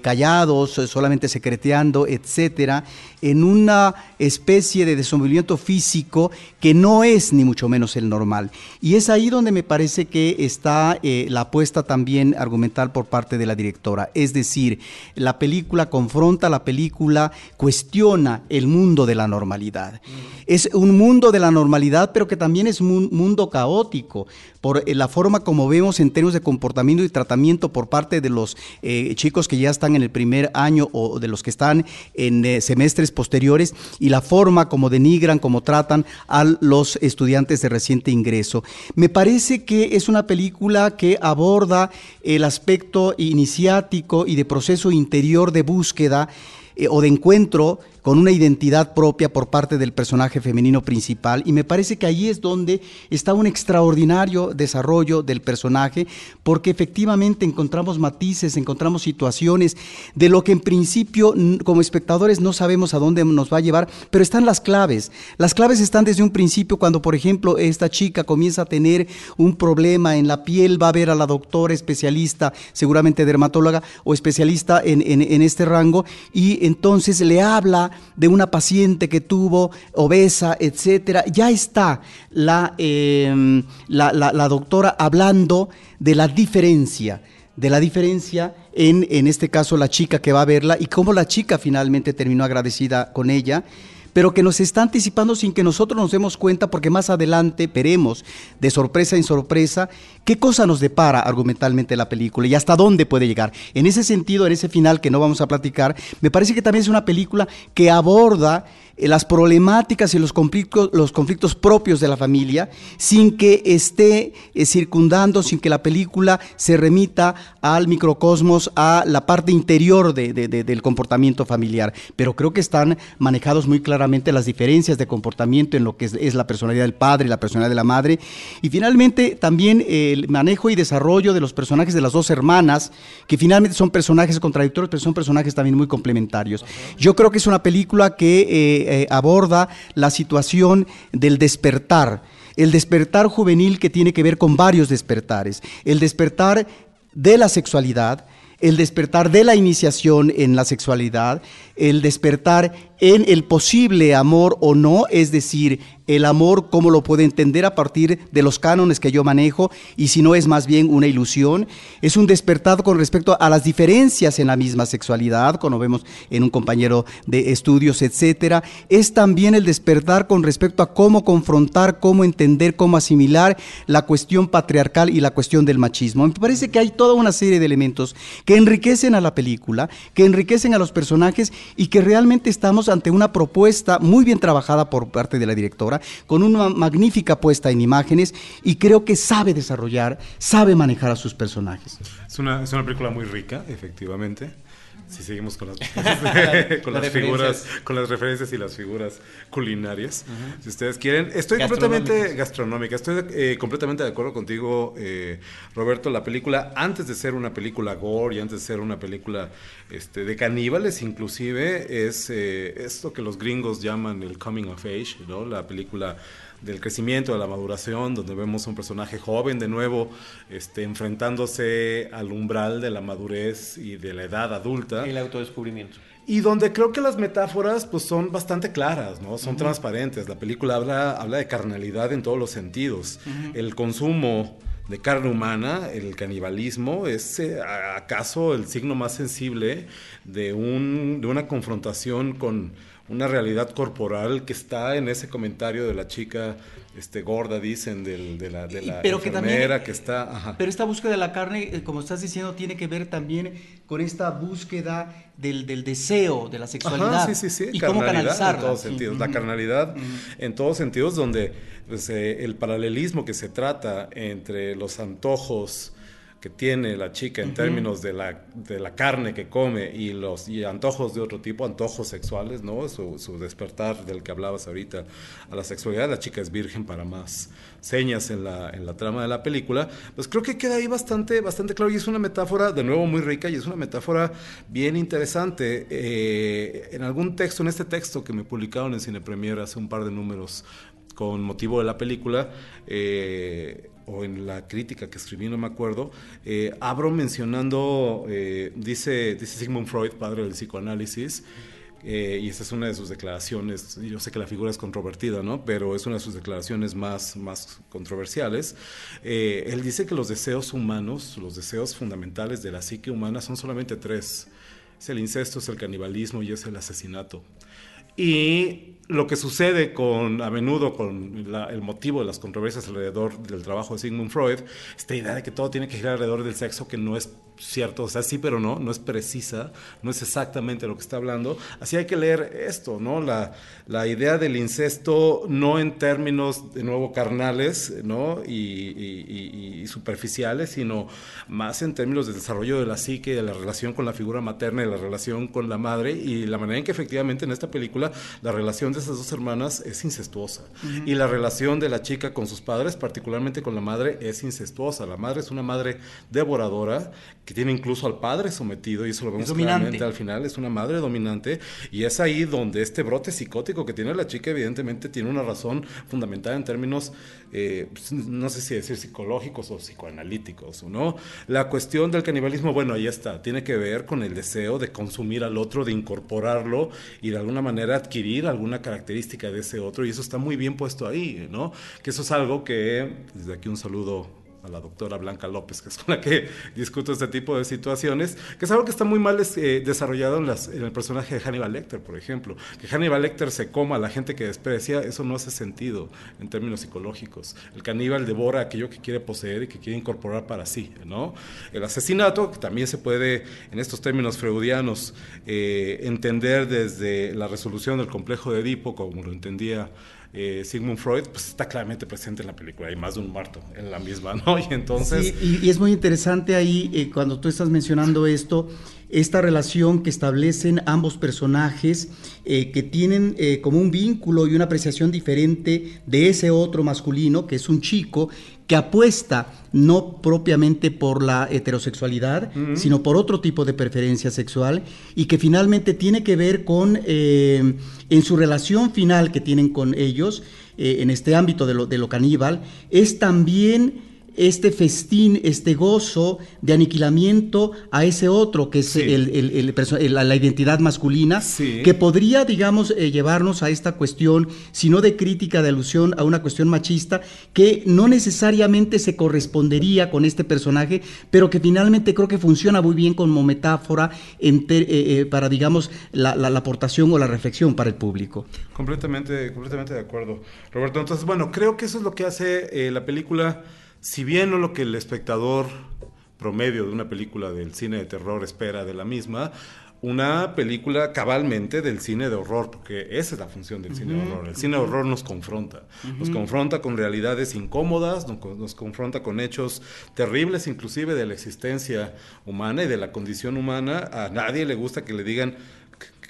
callados, solamente secreteando, etcétera, en una especie de desenvolvimiento físico que no es ni mucho menos el normal. Y es ahí donde me parece parece que está eh, la apuesta también argumental por parte de la directora. Es decir, la película confronta, la película cuestiona el mundo de la normalidad. Es un mundo de la normalidad, pero que también es un mundo caótico por eh, la forma como vemos en términos de comportamiento y tratamiento por parte de los eh, chicos que ya están en el primer año o de los que están en eh, semestres posteriores y la forma como denigran, como tratan a los estudiantes de reciente ingreso. Me parece que es una película que aborda el aspecto iniciático y de proceso interior de búsqueda o de encuentro con una identidad propia por parte del personaje femenino principal y me parece que ahí es donde está un extraordinario desarrollo del personaje porque efectivamente encontramos matices, encontramos situaciones de lo que en principio como espectadores no sabemos a dónde nos va a llevar, pero están las claves. Las claves están desde un principio cuando por ejemplo esta chica comienza a tener un problema en la piel, va a ver a la doctora especialista, seguramente dermatóloga o especialista en, en este rango y entonces le habla de una paciente que tuvo obesa, etcétera, ya está em, la, la, doctora hablando de la diferencia de la diferencia en, en este caso la chica que va a verla y cómo la chica finalmente terminó agradecida con ella pero que nos está anticipando sin que nosotros nos demos cuenta, porque más adelante veremos de sorpresa en sorpresa qué cosa nos depara argumentalmente la película y hasta dónde puede llegar. En ese sentido, en ese final que no vamos a platicar, me parece que también es una película que aborda eh, las problemáticas y los conflictos, los conflictos propios de la familia sin que esté eh, circundando, sin que la película se remita al microcosmos, a la parte interior del comportamiento familiar. Pero creo que están manejados muy claramente las diferencias de comportamiento en lo que es, la personalidad del padre y la personalidad de la madre. Y finalmente también el manejo y desarrollo de los personajes de las dos hermanas, que finalmente son personajes contradictorios, pero son personajes también muy complementarios. Yo creo que es una película que... Eh, eh, aborda la situación del despertar, el despertar juvenil que tiene que ver con varios despertares, el despertar de la sexualidad, el despertar de la iniciación en la sexualidad, el despertar en el posible amor o no, es decir, el amor cómo lo puede entender a partir de los cánones que yo manejo y si no es más bien una ilusión, es un despertar con respecto a las diferencias en la misma sexualidad, como vemos en un compañero de estudios, etcétera, es también el despertar con respecto a cómo confrontar, cómo entender, cómo asimilar la cuestión patriarcal y la cuestión del machismo. Me parece que hay toda una serie de elementos que enriquecen a la película, que enriquecen a los personajes y que realmente estamos ante una propuesta muy bien trabajada por parte de la directora, con una magnífica puesta en imágenes y creo que sabe desarrollar, sabe manejar a sus personajes. Es una, es una película muy rica, efectivamente. Si seguimos con las, *laughs* con las figuras, con las referencias y las figuras culinarias, si ustedes quieren. Estoy completamente gastronómica, estoy eh, completamente de acuerdo contigo, eh, Roberto. La película, antes de ser una película gore y antes de ser una película este, de caníbales, inclusive, es eh, esto que los gringos llaman el coming of age, ¿no? La película del crecimiento, de la maduración, donde vemos a un personaje joven de nuevo este, enfrentándose al umbral de la madurez y de la edad adulta. El autodescubrimiento. Y donde creo que las metáforas pues son bastante claras, ¿no? Son transparentes. La película habla, habla de carnalidad en todos los sentidos. El consumo de carne humana, el canibalismo, es eh, acaso el signo más sensible de, un, de una confrontación con una realidad corporal que está en ese comentario de la chica este gorda dicen del, de la, de la pero que también, que está pero esta búsqueda de la carne eh, como estás diciendo tiene que ver también con esta búsqueda del, del deseo de la sexualidad sí, sí, sí. y cómo canalizarla en todos sentidos la carnalidad en todos sentidos donde pues, eh, el paralelismo que se trata entre los antojos que tiene la chica en términos de la, de la carne que come y los y antojos de otro tipo, antojos sexuales, ¿no? Su, su, despertar del que hablabas ahorita a la sexualidad, la chica es virgen para más señas en la, en la trama de la película, pues creo que queda ahí bastante, bastante claro y es una metáfora de nuevo muy rica y es una metáfora bien interesante. Eh, en algún texto, en este texto que me publicaron en Cine Premier hace un par de números con motivo de la película, eh, o en la crítica que escribí, no me acuerdo, eh, abro mencionando, eh, dice, dice Sigmund Freud, padre del psicoanálisis, eh, y esa es una de sus declaraciones, yo sé que la figura es controvertida, ¿no? pero es una de sus declaraciones más, más controversiales. Eh, él dice que los deseos humanos, los deseos fundamentales de la psique humana son solamente tres. Es el incesto, es el canibalismo y es el asesinato. Y lo que sucede con, a menudo con el motivo de las controversias alrededor del trabajo de Sigmund Freud, esta idea de que todo tiene que girar alrededor del sexo, que no es cierto, o sea, sí, pero no, no es precisa, no es exactamente lo que está hablando. Así hay que leer esto, ¿no? La, la idea del incesto no en términos, de nuevo, carnales, ¿no? Y, superficiales, sino más en términos del desarrollo de la psique, de la relación con la figura materna, de la relación con la madre y la manera en que efectivamente en esta película la relación de esas dos hermanas es incestuosa. Y la relación de la chica con sus padres, particularmente con la madre, es incestuosa. La madre es una madre devoradora que tiene incluso al padre sometido, y eso lo vemos claramente al final, es una madre dominante, y es ahí donde este brote psicótico que tiene la chica, evidentemente, tiene una razón fundamental en términos, eh, pues, no sé si decir psicológicos o psicoanalíticos, ¿no? La cuestión del canibalismo, bueno, ahí está, tiene que ver con el deseo de consumir al otro, de incorporarlo y de alguna manera adquirir alguna característica de ese otro, y eso está muy bien puesto ahí, ¿no? Que eso es algo que, desde aquí un saludo a la doctora Blanca López, que es con la que *laughs* discuto este tipo de situaciones, que es algo que está muy mal eh, desarrollado en, el personaje de Hannibal Lecter, por ejemplo. Que Hannibal Lecter se coma a la gente que desprecia, eso no hace sentido en términos psicológicos. El caníbal devora aquello que quiere poseer y que quiere incorporar para sí, ¿no? El asesinato, que también se puede, en estos términos freudianos, eh, entender desde la resolución del complejo de Edipo, como lo entendía eh, Sigmund Freud, pues está claramente presente en la película. Hay más de un muerto en la misma, ¿no? *laughs* Y entonces. y, es muy interesante ahí, eh, cuando tú estás mencionando esto, esta relación que establecen ambos personajes, eh, que tienen como un vínculo y una apreciación diferente de ese otro masculino, que es un chico, que apuesta no propiamente por la heterosexualidad, sino por otro tipo de preferencia sexual y que finalmente tiene que ver con, eh, en su relación final que tienen con ellos, eh, en este ámbito de lo, de lo caníbal, es también este festín, este gozo de aniquilamiento a ese otro, que es la identidad masculina, que podría, digamos, eh, llevarnos a esta cuestión, si no de crítica, de alusión a una cuestión machista, que no necesariamente se correspondería con este personaje, pero que finalmente creo que funciona muy bien como metáfora eh, eh, para, digamos, la, aportación o la reflexión para el público. Completamente, completamente de acuerdo, Roberto. Entonces, bueno, creo que eso es lo que hace la película si bien no lo que el espectador promedio de una película del cine de terror espera de la misma, una película cabalmente del cine de horror, porque esa es la función del cine de horror. El cine de horror nos confronta, nos confronta con realidades incómodas, nos, nos, confronta con hechos terribles inclusive de la existencia humana y de la condición humana. A nadie le gusta que le digan,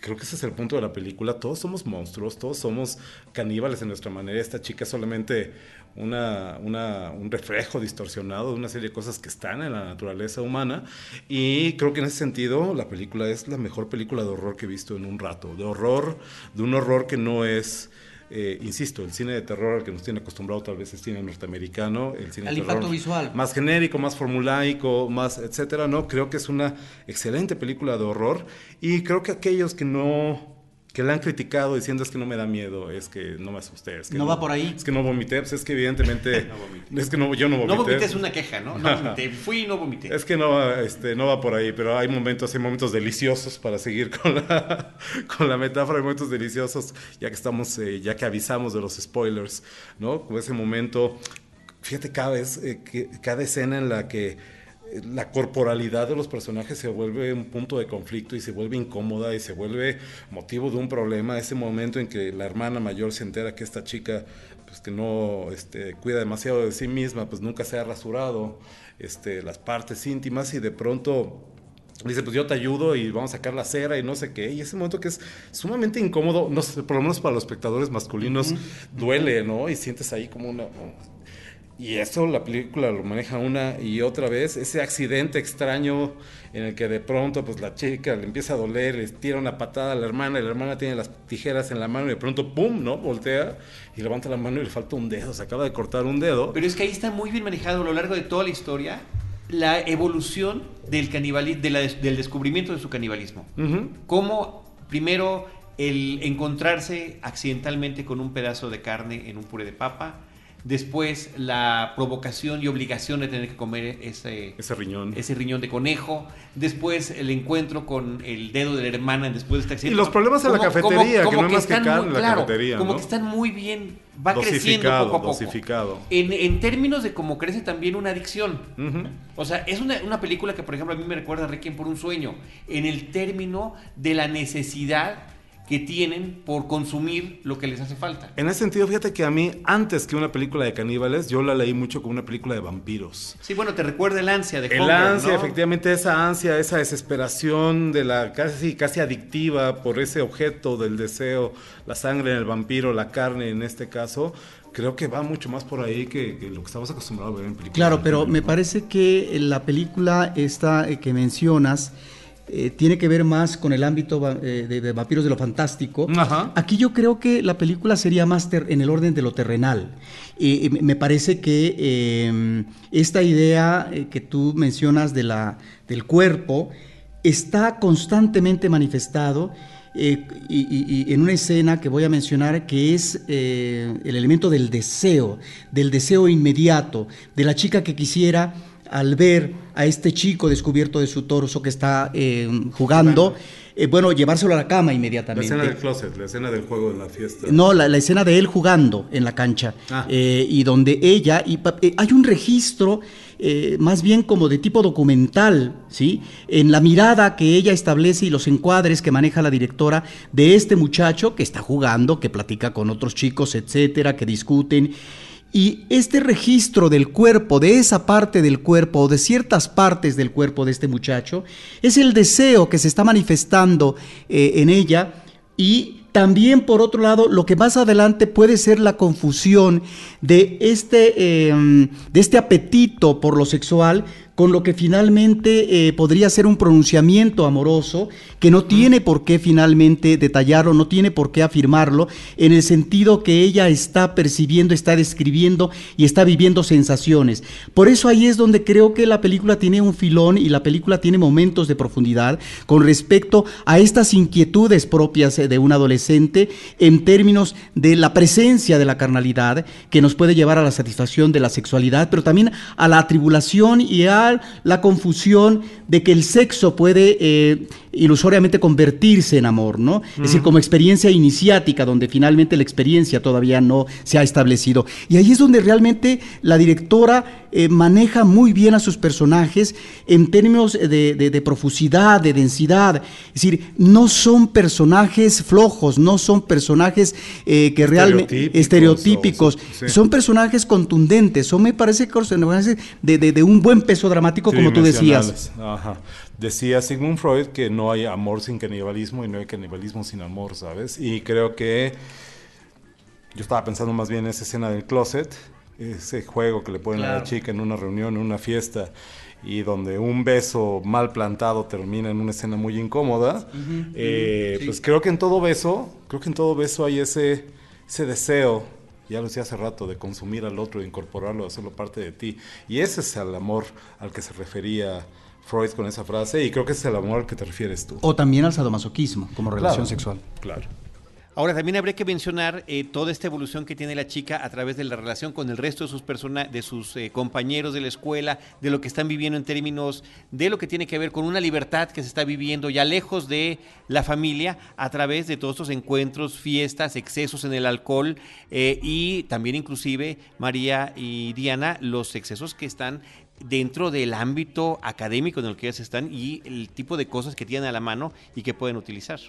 creo que ese es el punto de la película, todos somos monstruos, todos somos caníbales en nuestra manera, esta chica solamente una, una, un reflejo distorsionado de una serie de cosas que están en la naturaleza humana. Y creo que en ese sentido la película es la mejor película de horror que he visto en un rato. De horror, de un horror que no es... Eh, insisto, el cine de terror al que nos tiene acostumbrado tal vez es cine norteamericano, el cine de terror visual. más genérico, más formulaico, más etcétera, no, creo que es una excelente película de horror y creo que aquellos que no que la han criticado diciendo es que no me da miedo, es que no me asusté. Es que no, va por ahí. Es que no vomité, pues es que evidentemente... *laughs* es que no, yo no vomité. No vomité es una queja, ¿no? No vomité, *laughs* fui y no vomité. Es que no, este, no va por ahí, pero hay momentos, hay momentos deliciosos para seguir con la, *laughs* con la metáfora, hay momentos deliciosos, ya que estamos, eh, ya que avisamos de los spoilers, ¿no? Como ese momento, fíjate cada vez, eh, que, cada escena en la que la corporalidad de los personajes se vuelve un punto de conflicto y se vuelve incómoda y se vuelve motivo de un problema. Ese momento en que la hermana mayor se entera que esta chica, pues que no este, cuida demasiado de sí misma, pues nunca se ha rasurado este, las partes íntimas y de pronto dice, pues yo te ayudo y vamos a sacar la cera y no sé qué. Y ese momento que es sumamente incómodo, no sé, por lo menos para los espectadores masculinos, duele, ¿no? Y sientes ahí como una y eso la película lo maneja una y otra vez, ese accidente extraño en el que de pronto pues la chica le empieza a doler, le tira una patada a la hermana y la hermana tiene las tijeras en la mano y de pronto ¡pum! ¿no? Voltea y levanta la mano y le falta un dedo, se acaba de cortar un dedo. Pero es que ahí está muy bien manejado a lo largo de toda la historia la evolución del canibalismo, del descubrimiento de su canibalismo. Cómo primero el encontrarse accidentalmente con un pedazo de carne en un puré de papa, después la provocación y obligación de tener que comer ese, ese riñón. ese riñón de conejo, después el encuentro con el dedo de la hermana después de este accidente. Y los problemas en la cafetería, que no es más que están muy- en la claro, cafetería, Como ¿no? que están muy bien, va creciendo poco a poco. dosificado. En, en términos de cómo crece también una adicción. O sea, es una, una película que, por ejemplo, a mí me recuerda a Requiem por un sueño, en el término de la necesidad que tienen por consumir lo que les hace falta. En ese sentido, fíjate que a mí, antes que una película de caníbales, yo la leí mucho como una película de vampiros. Sí, bueno, te recuerda el ansia de El Hunger, ansia, ¿no? efectivamente, esa ansia, esa desesperación de la casi, casi adictiva por ese objeto del deseo, la sangre en el vampiro, la carne en este caso, creo que va mucho más por ahí que, que lo que estamos acostumbrados a ver en películas. Claro, pero me parece que la película esta eh, que mencionas eh, tiene que ver más con el ámbito eh, de, de vampiros de lo fantástico. Ajá. Aquí yo creo que la película sería más en el orden de lo terrenal. Eh, me parece que eh, esta idea que tú mencionas de la, del cuerpo está constantemente manifestado y, y- y en una escena que voy a mencionar que es el elemento del deseo, del deseo inmediato, de la chica que quisiera al ver a este chico descubierto de su torso que está eh, jugando, eh, bueno, llevárselo a la cama La inmediatamente. escena del closet, la escena del juego de la fiesta. No, la, la escena de él jugando en la cancha Ah. eh, y donde ella y hay un registro más bien como de tipo documental, sí, en la mirada que ella establece y los encuadres que maneja la directora de este muchacho que está jugando, que platica con otros chicos, etcétera, que discuten. Y este registro del cuerpo, de esa parte del cuerpo o de ciertas partes del cuerpo de este muchacho, es el deseo que se está manifestando eh, en ella. Y también, por otro lado, lo que más adelante puede ser la confusión de este, eh, de este apetito por lo sexual con lo que finalmente eh, podría ser un pronunciamiento amoroso que no tiene por qué finalmente detallarlo, no tiene por qué afirmarlo, en el sentido que ella está percibiendo, está describiendo y está viviendo sensaciones. Por eso ahí es donde creo que la película tiene un filón y la película tiene momentos de profundidad con respecto a estas inquietudes propias eh, de un adolescente en términos de la presencia de la carnalidad que nos puede llevar a la satisfacción de la sexualidad, pero también a la atribulación y a la confusión de que el sexo puede eh, ilusoriamente convertirse en amor, ¿no? Es decir, como experiencia iniciática, donde finalmente la experiencia todavía no se ha establecido. Y ahí es donde realmente la directora eh, maneja muy bien a sus personajes en términos de, de- de profusidad, de densidad. Es decir, no son personajes flojos, no son personajes eh, que realmente Estereotípicos, estereotípicos, o- sí. son personajes contundentes, son me parece que personajes de, de- un buen peso dramático, como tú decías. Ajá. Decía Sigmund Freud que no hay amor sin canibalismo y no hay canibalismo sin amor, ¿sabes? Y creo que yo estaba pensando más bien en esa escena del closet, ese juego que le ponen a la chica en una reunión, en una fiesta, y donde un beso mal plantado termina en una escena muy incómoda. Eh, Pues creo que en todo beso, creo que en todo beso hay ese, ese deseo, ya lo decía hace rato, de consumir al otro, de incorporarlo, de hacerlo parte de ti. Y ese es el amor al que se refería Freud con esa frase, y creo que es el amor al que te refieres tú. O también al sadomasoquismo como relación Claro, sexual. Claro. Ahora, también habría que mencionar eh, toda esta evolución que tiene la chica a través de la relación con el resto de sus, persona de sus eh, compañeros de la escuela, de lo que están viviendo en términos de lo que tiene que ver con una libertad que se está viviendo ya lejos de la familia a través de todos estos encuentros, fiestas, excesos en el alcohol eh, y también inclusive María y Diana, los excesos que están dentro del ámbito académico en el que ellas están y el tipo de cosas que tienen a la mano y que pueden utilizar.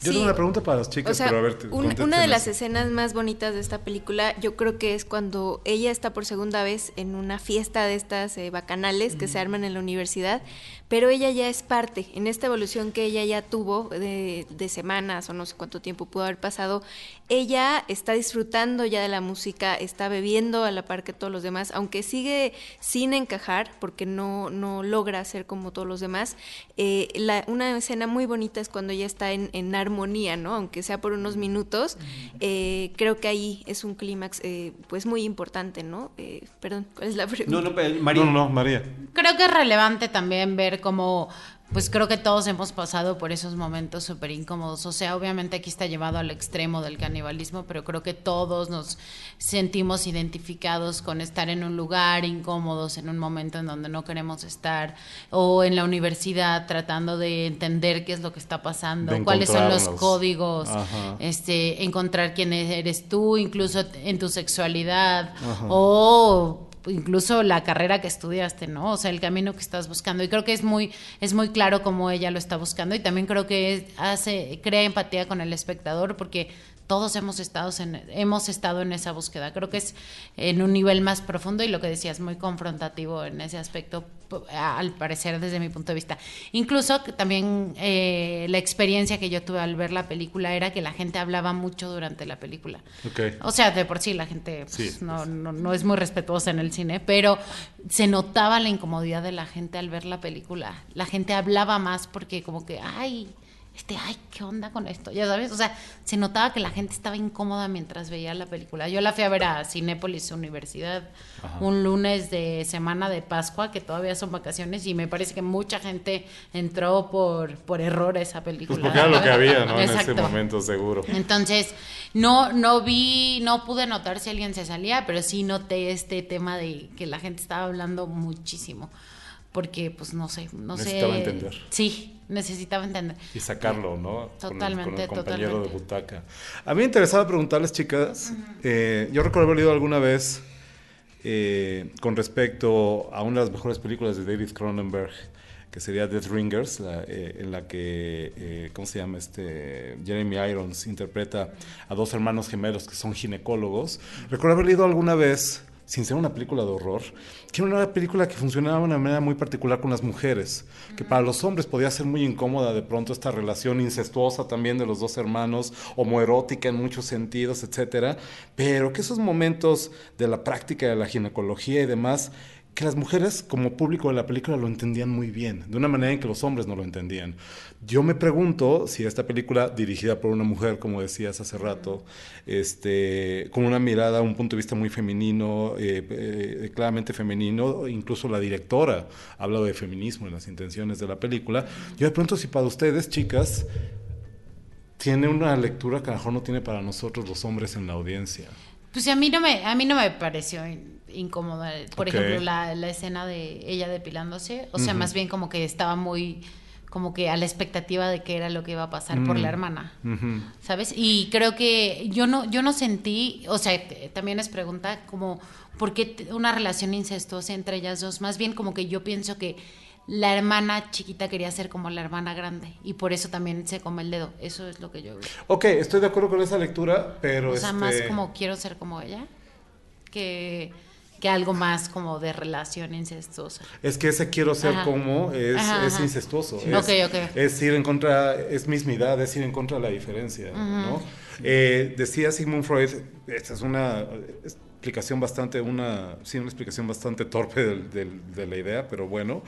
Yo Sí. tengo una pregunta para las O chicas, sea, pero a ver, un- una de las escenas más bonitas de esta película, yo creo que es cuando ella está por segunda vez en una fiesta de estas eh, bacanales que se arman en la universidad, pero ella ya es parte, en esta evolución que ella ya tuvo de, de semanas o no sé cuánto tiempo pudo haber pasado, ella está disfrutando ya de la música, está bebiendo a la par que todos los demás, aunque sigue sin encajar, porque no, no logra ser como todos los demás. eh, la- una escena muy bonita es cuando ella está en, en armonía, ¿no? Aunque sea por unos minutos, eh, creo que ahí es un clímax eh, pues muy importante, ¿no? Eh, perdón, ¿cuál es la pregunta? No, no, pero, María. No, no, María. Creo que es relevante también ver cómo pues creo que todos hemos pasado por esos momentos súper incómodos. O sea, obviamente aquí está llevado al extremo del canibalismo, pero creo que todos nos sentimos identificados con estar en un lugar incómodos, en un momento en donde no queremos estar, o en la universidad tratando de entender qué es lo que está pasando, cuáles son los códigos, este, encontrar quién eres tú, incluso en tu sexualidad, o incluso la carrera que estudiaste, ¿no? O sea, el camino que estás buscando. Y creo que es muy, es muy claro cómo ella lo está buscando. Y también creo que hace, crea empatía con el espectador porque todos hemos estado en, hemos estado en esa búsqueda. Creo que es en un nivel más profundo y lo que decías, muy confrontativo en ese aspecto, al parecer desde mi punto de vista. Incluso también eh, la experiencia que yo tuve al ver la película era que la gente hablaba mucho durante la película. O sea, de por sí la gente pues, no, no, no es muy respetuosa en el cine, pero se notaba la incomodidad de la gente al ver la película. La gente hablaba más porque como que, ay, este, ay, ¿qué onda con esto? Ya sabes, o sea, se notaba que la gente estaba incómoda mientras veía la película. Yo la fui a ver a Cinépolis Universidad un lunes de semana de Pascua, que todavía son vacaciones, y me parece que mucha gente entró por, por error a esa película. Pues porque era lo que había, ¿no? En ese momento, seguro. Entonces, no, no vi, no pude notar si alguien se salía, pero sí noté este tema de que la gente estaba hablando muchísimo porque pues no sé, no necesitaba sé. entender. Sí, necesitaba entender. Y sacarlo, ¿no? Totalmente, con el, compañero de butaca. A mí me interesaba preguntarles, chicas, eh, yo recuerdo haber leído alguna vez eh, con respecto a una de las mejores películas de David Cronenberg, que sería Death Ringers, eh, en la que, ¿cómo se llama? este Jeremy Irons interpreta a dos hermanos gemelos que son ginecólogos. Recuerdo haber leído alguna vez sin ser una película de horror, que era una película que funcionaba de una manera muy particular con las mujeres, que para los hombres podía ser muy incómoda de pronto esta relación incestuosa también de los dos hermanos, homoerótica en muchos sentidos, etcétera, pero que esos momentos de la práctica de la ginecología y demás que las mujeres como público de la película lo entendían muy bien, de una manera en que los hombres no lo entendían. Yo me pregunto si esta película, dirigida por una mujer, como decías hace rato, este, con una mirada, un punto de vista muy femenino, eh, eh, claramente femenino, incluso la directora ha hablado de feminismo en las intenciones de la película, yo de pronto si para ustedes, chicas, tiene una lectura que a lo mejor no tiene para nosotros los hombres en la audiencia. Pues a mí no me, a mí no me pareció incómoda. Por ejemplo, la, escena de ella depilándose. O sea, más bien como que estaba muy como que a la expectativa de qué era lo que iba a pasar por la mm. hermana, ¿sabes? Y creo que yo no, yo no sentí, o sea, también es pregunta como, ¿por qué una relación incestuosa entre ellas dos? Más bien como que yo pienso que la hermana chiquita quería ser como la hermana grande y por eso también se come el dedo. Eso es lo que yo veo. Ok, estoy de acuerdo con esa lectura, pero... O sea, más este como quiero ser como ella que que algo más como de relación incestuosa. Es que ese quiero ser como es, es incestuoso. Es, es, ir en contra, es mismidad, es ir en contra de la diferencia, ¿no? Eh, decía Sigmund Freud, esta es una explicación bastante, una, sí, una explicación bastante torpe de la idea, pero bueno,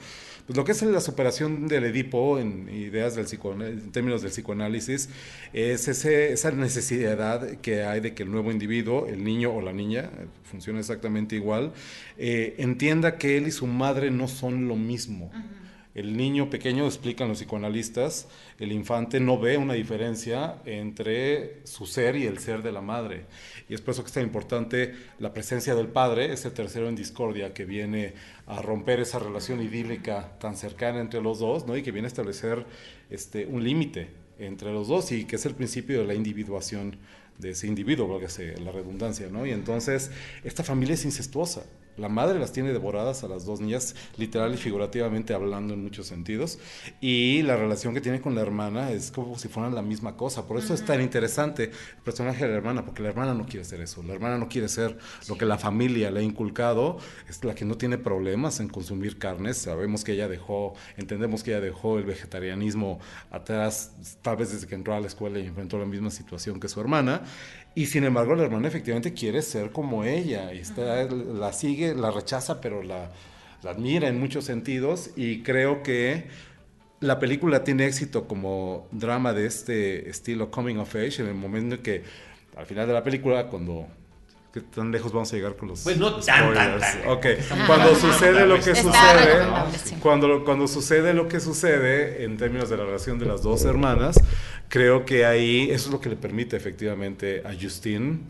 pues lo que es la superación del Edipo en ideas del en términos del psicoanálisis es ese, esa necesidad que hay de que el nuevo individuo, el niño o la niña, funcione exactamente igual, eh, entienda que él y su madre no son lo mismo. El niño pequeño, explican los psicoanalistas, el infante no ve una diferencia entre su ser y el ser de la madre. Y es por eso que es tan importante la presencia del padre, ese tercero en discordia que viene a romper esa relación idílica tan cercana entre los dos, ¿no? Y que viene a establecer este, un límite entre los dos y que es el principio de la individuación de ese individuo, que la redundancia, ¿no? Y entonces esta familia es incestuosa. La madre las tiene devoradas a las dos niñas, literal y figurativamente hablando en muchos sentidos. Y la relación que tiene con la hermana es como si fueran la misma cosa. Por eso es tan interesante el personaje de la hermana, porque la hermana no quiere ser eso. La hermana no quiere ser lo que la familia le ha inculcado. Es la que no tiene problemas en consumir carnes. Sabemos que ella dejó, entendemos que ella dejó el vegetarianismo atrás, tal vez desde que entró a la escuela y enfrentó la misma situación que su hermana. Y sin embargo, la hermana efectivamente quiere ser como ella. Y está, la sigue, la rechaza, pero la, admira en muchos sentidos. Y creo que la película tiene éxito como drama de este estilo coming of age en el momento en que al final de la película, cuando ¿Qué tan lejos vamos a llegar con los Pues no tan, tan. Ok, cuando sucede lo que sucede, cuando, cuando sucede lo que sucede en términos de la relación de las dos hermanas, creo que ahí eso es lo que le permite efectivamente a Justine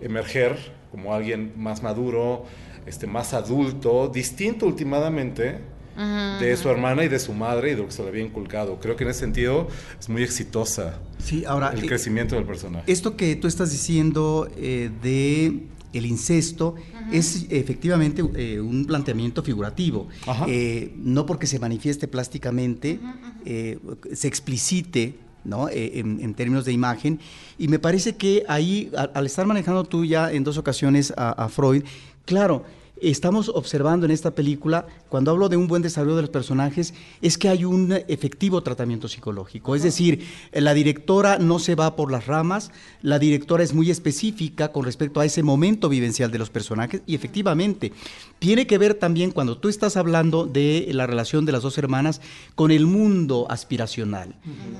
emerger como alguien más maduro, este, más adulto, distinto últimamente de su hermana y de su madre y de lo que se le había inculcado. Creo que en ese sentido es muy exitosa Sí, ahora, el eh, crecimiento del personaje. Esto que tú estás diciendo eh, de el incesto es efectivamente eh, un planteamiento figurativo. Eh, no porque se manifieste plásticamente, eh, se explicite ¿no? Eh, en, en términos de imagen. Y me parece que ahí, al estar manejando tú ya en dos ocasiones a, a Freud, claro, estamos observando en esta película, cuando hablo de un buen desarrollo de los personajes, es que hay un efectivo tratamiento psicológico. Es decir, la directora no se va por las ramas, la directora es muy específica con respecto a ese momento vivencial de los personajes y efectivamente tiene que ver también cuando tú estás hablando de la relación de las dos hermanas con el mundo aspiracional.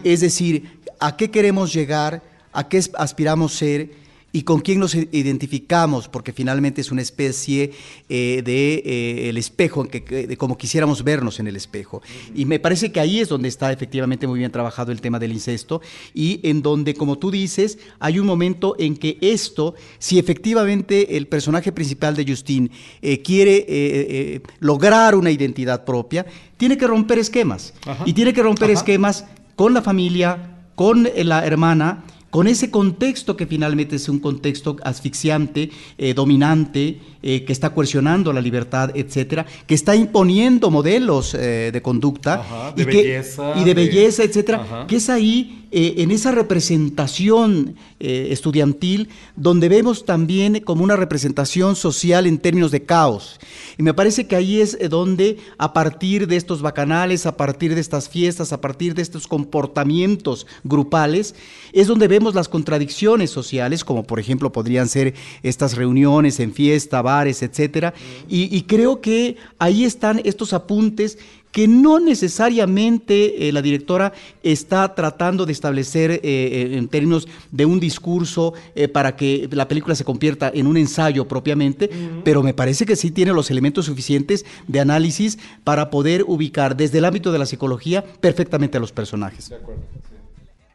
Es decir, a qué queremos llegar, a qué aspiramos ser y con quién nos identificamos, porque finalmente es una especie eh, de eh, el espejo, en que, de como quisiéramos vernos en el espejo. Y me parece que ahí es donde está efectivamente muy bien trabajado el tema del incesto y en donde, como tú dices, hay un momento en que esto, si efectivamente el personaje principal de Justin eh, quiere eh, lograr una identidad propia, tiene que romper esquemas. Ajá. Y tiene que romper Ajá. esquemas con la familia, con la hermana, con ese contexto que finalmente es un contexto asfixiante, eh, dominante, eh, que está coercionando la libertad, etcétera, que está imponiendo modelos eh, de conducta Ajá, de y, que- belleza, y de de- belleza, etcétera, Ajá. que es ahí eh, en esa representación estudiantil donde vemos también como una representación social en términos de caos. Y me parece que ahí es donde a partir de estos bacanales, a partir de estas fiestas, a partir de estos comportamientos grupales, es donde vemos las contradicciones sociales, como por ejemplo podrían ser estas reuniones en fiesta, bares, etcétera. Y, y creo que ahí están estos apuntes que no necesariamente eh, la directora está tratando de establecer eh, eh, en términos de un discurso eh, para que la película se convierta en un ensayo propiamente, pero me parece que sí tiene los elementos suficientes de análisis para poder ubicar desde el ámbito de la psicología perfectamente a los personajes.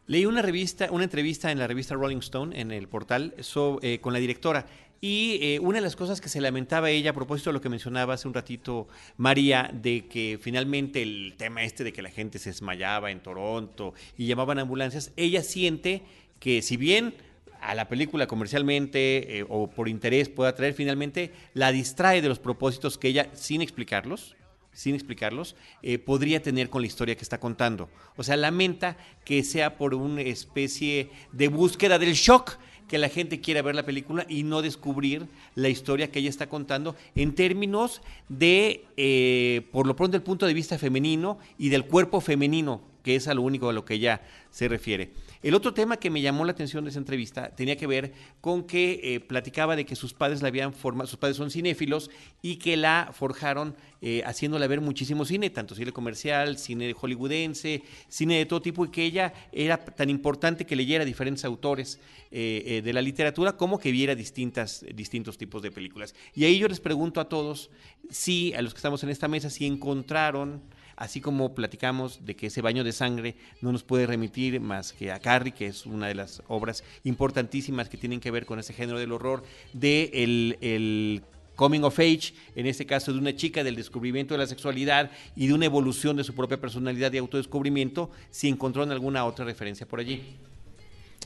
Leí una revista, una entrevista en la revista Rolling Stone, en el portal, so- eh, con la directora. Y eh, una de las cosas que se lamentaba ella, a propósito de lo que mencionaba hace un ratito María, de que finalmente el tema este de que la gente se desmayaba en Toronto y llamaban ambulancias, ella siente que si bien a la película comercialmente eh, o por interés pueda traer, finalmente la distrae de los propósitos que ella, sin explicarlos, sin explicarlos, eh, podría tener con la historia que está contando. O sea, lamenta que sea por una especie de búsqueda del shock que la gente quiera ver la película y no descubrir la historia que ella está contando en términos de, eh, por lo pronto, el punto de vista femenino y del cuerpo femenino, que es a lo único a lo que ella se refiere. El otro tema que me llamó la atención de esa entrevista tenía que ver con que eh, platicaba de que sus padres la habían formado, sus padres son cinéfilos y que la forjaron eh, haciéndola ver muchísimo cine, tanto cine comercial, cine hollywoodense, cine de todo tipo, y que ella era tan importante que leyera diferentes autores eh, de la literatura como que viera distintas, distintos tipos de películas. Y ahí yo les pregunto a todos si, a los que estamos en esta mesa, si encontraron así como platicamos de que ese baño de sangre no nos puede remitir más que a Carrie, que es una de las obras importantísimas que tienen que ver con ese género del horror, de el, el coming of age, en este caso de una chica del descubrimiento de la sexualidad y de una evolución de su propia personalidad y autodescubrimiento, si encontraron alguna otra referencia por allí.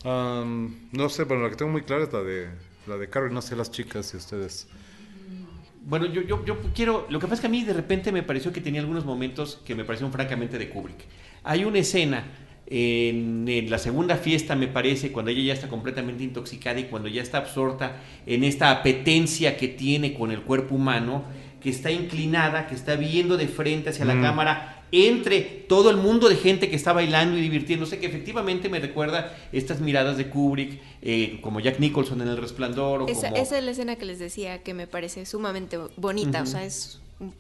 Um, no sé, pero la que tengo muy clara es la de, la de Carrie, no sé las chicas y ustedes. Bueno, yo, yo, yo quiero. Lo que pasa es que a mí de repente me pareció que tenía algunos momentos que me parecieron francamente de Kubrick. Hay una escena en, en la segunda fiesta, me parece, cuando ella ya está completamente intoxicada y cuando ya está absorta en esta apetencia que tiene con el cuerpo humano, que está inclinada, que está viendo de frente hacia la Mm. cámara entre todo el mundo de gente que está bailando y divirtiéndose, que efectivamente me recuerda estas miradas de Kubrick, eh, como Jack Nicholson en El Resplandor. O Esa, como... esa es la escena que les decía que me parece sumamente bonita, o sea, es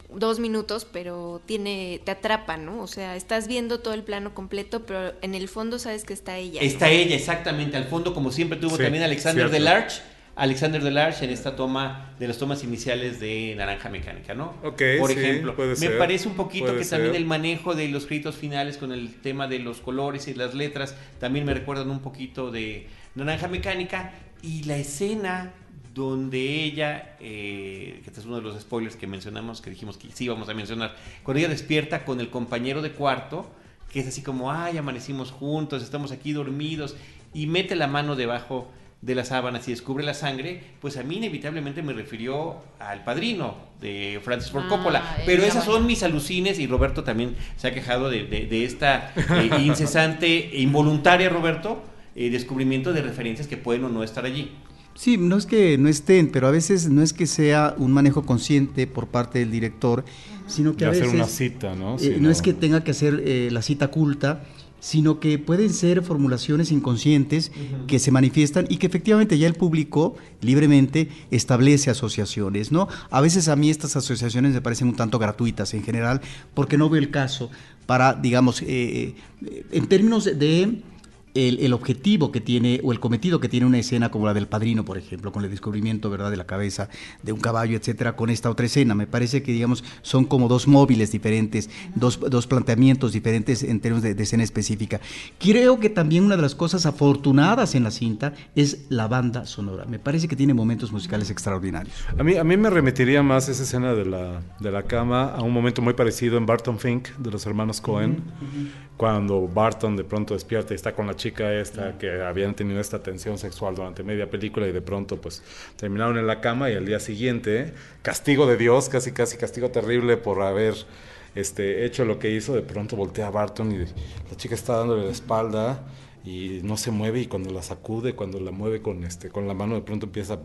dos minutos, pero tiene, te atrapa, ¿no? O sea, estás viendo todo el plano completo, pero en el fondo sabes que está ella. ¿no? Está ella, exactamente, al fondo, como siempre tuvo Sí, también Alexander cierto. Delarge, Alexander Delarge en esta toma de las tomas iniciales de Naranja Mecánica, ¿no? Ok, Por sí, ejemplo, puede me ser, parece un poquito que también el manejo de los créditos finales con el tema de los colores y las letras también me recuerdan un poquito de Naranja Mecánica y la escena donde ella, eh, que este es uno de los spoilers que mencionamos, que dijimos que sí íbamos a mencionar, cuando ella despierta con el compañero de cuarto, que es así como, ay, amanecimos juntos, estamos aquí dormidos, y mete la mano debajo de las sábanas y descubre la sangre, pues a mí inevitablemente me refirió al padrino de Francis Ford Ah, Coppola. Pero esas bueno. son mis alucines y Roberto también se ha quejado de, de- de esta eh, *laughs* incesante e involuntaria, Roberto, eh, descubrimiento de referencias que pueden o no estar allí. Sí, no es que no estén, pero a veces no es que sea un manejo consciente por parte del director, sino que De a hacer una cita, ¿no? eh, Sí, no es que tenga que hacer eh, la cita culta, sino que pueden ser formulaciones inconscientes que se manifiestan y que efectivamente ya el público libremente establece asociaciones, ¿no? A veces a mí estas asociaciones me parecen un tanto gratuitas en general, porque no veo el caso para, digamos, eh, eh, en términos de el, el objetivo que tiene o el cometido que tiene una escena como la del padrino, por ejemplo, con el descubrimiento verdad de la cabeza de un caballo, etcétera, con esta otra escena. Me parece que, digamos, son como dos móviles diferentes, dos, dos planteamientos diferentes en términos de, de escena específica. Creo que también una de las cosas afortunadas en la cinta es la banda sonora. Me parece que tiene momentos musicales extraordinarios. A mí, a mí me remitiría más esa escena de la, de la cama a un momento muy parecido en Barton Fink, de los hermanos Cohen, cuando Barton de pronto despierta y está con la chica esta que habían tenido esta tensión sexual durante media película y de pronto pues terminaron en la cama y al día siguiente, castigo de Dios, casi casi castigo terrible por haber este, hecho lo que hizo, de pronto voltea a Barton y la chica está dándole la espalda y no se mueve y cuando la sacude, cuando la mueve con este con la mano de pronto empieza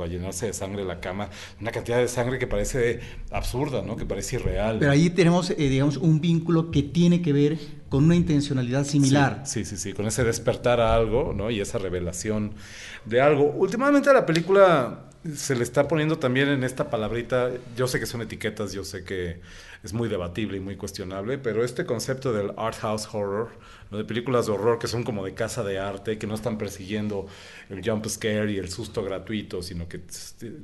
a llenarse de sangre la cama, una cantidad de sangre que parece absurda, ¿no? Que parece irreal. Pero ahí tenemos, eh, digamos, un vínculo que tiene que ver con una intencionalidad similar. Sí, sí, sí, con ese despertar a algo, ¿no? Y esa revelación de algo. Últimamente a la película se le está poniendo también en esta palabrita, yo sé que son etiquetas, yo sé que es muy debatible y muy cuestionable, pero este concepto del art house horror, ¿no? de películas de horror que son como de casa de arte, que no están persiguiendo el jump scare y el susto gratuito, sino que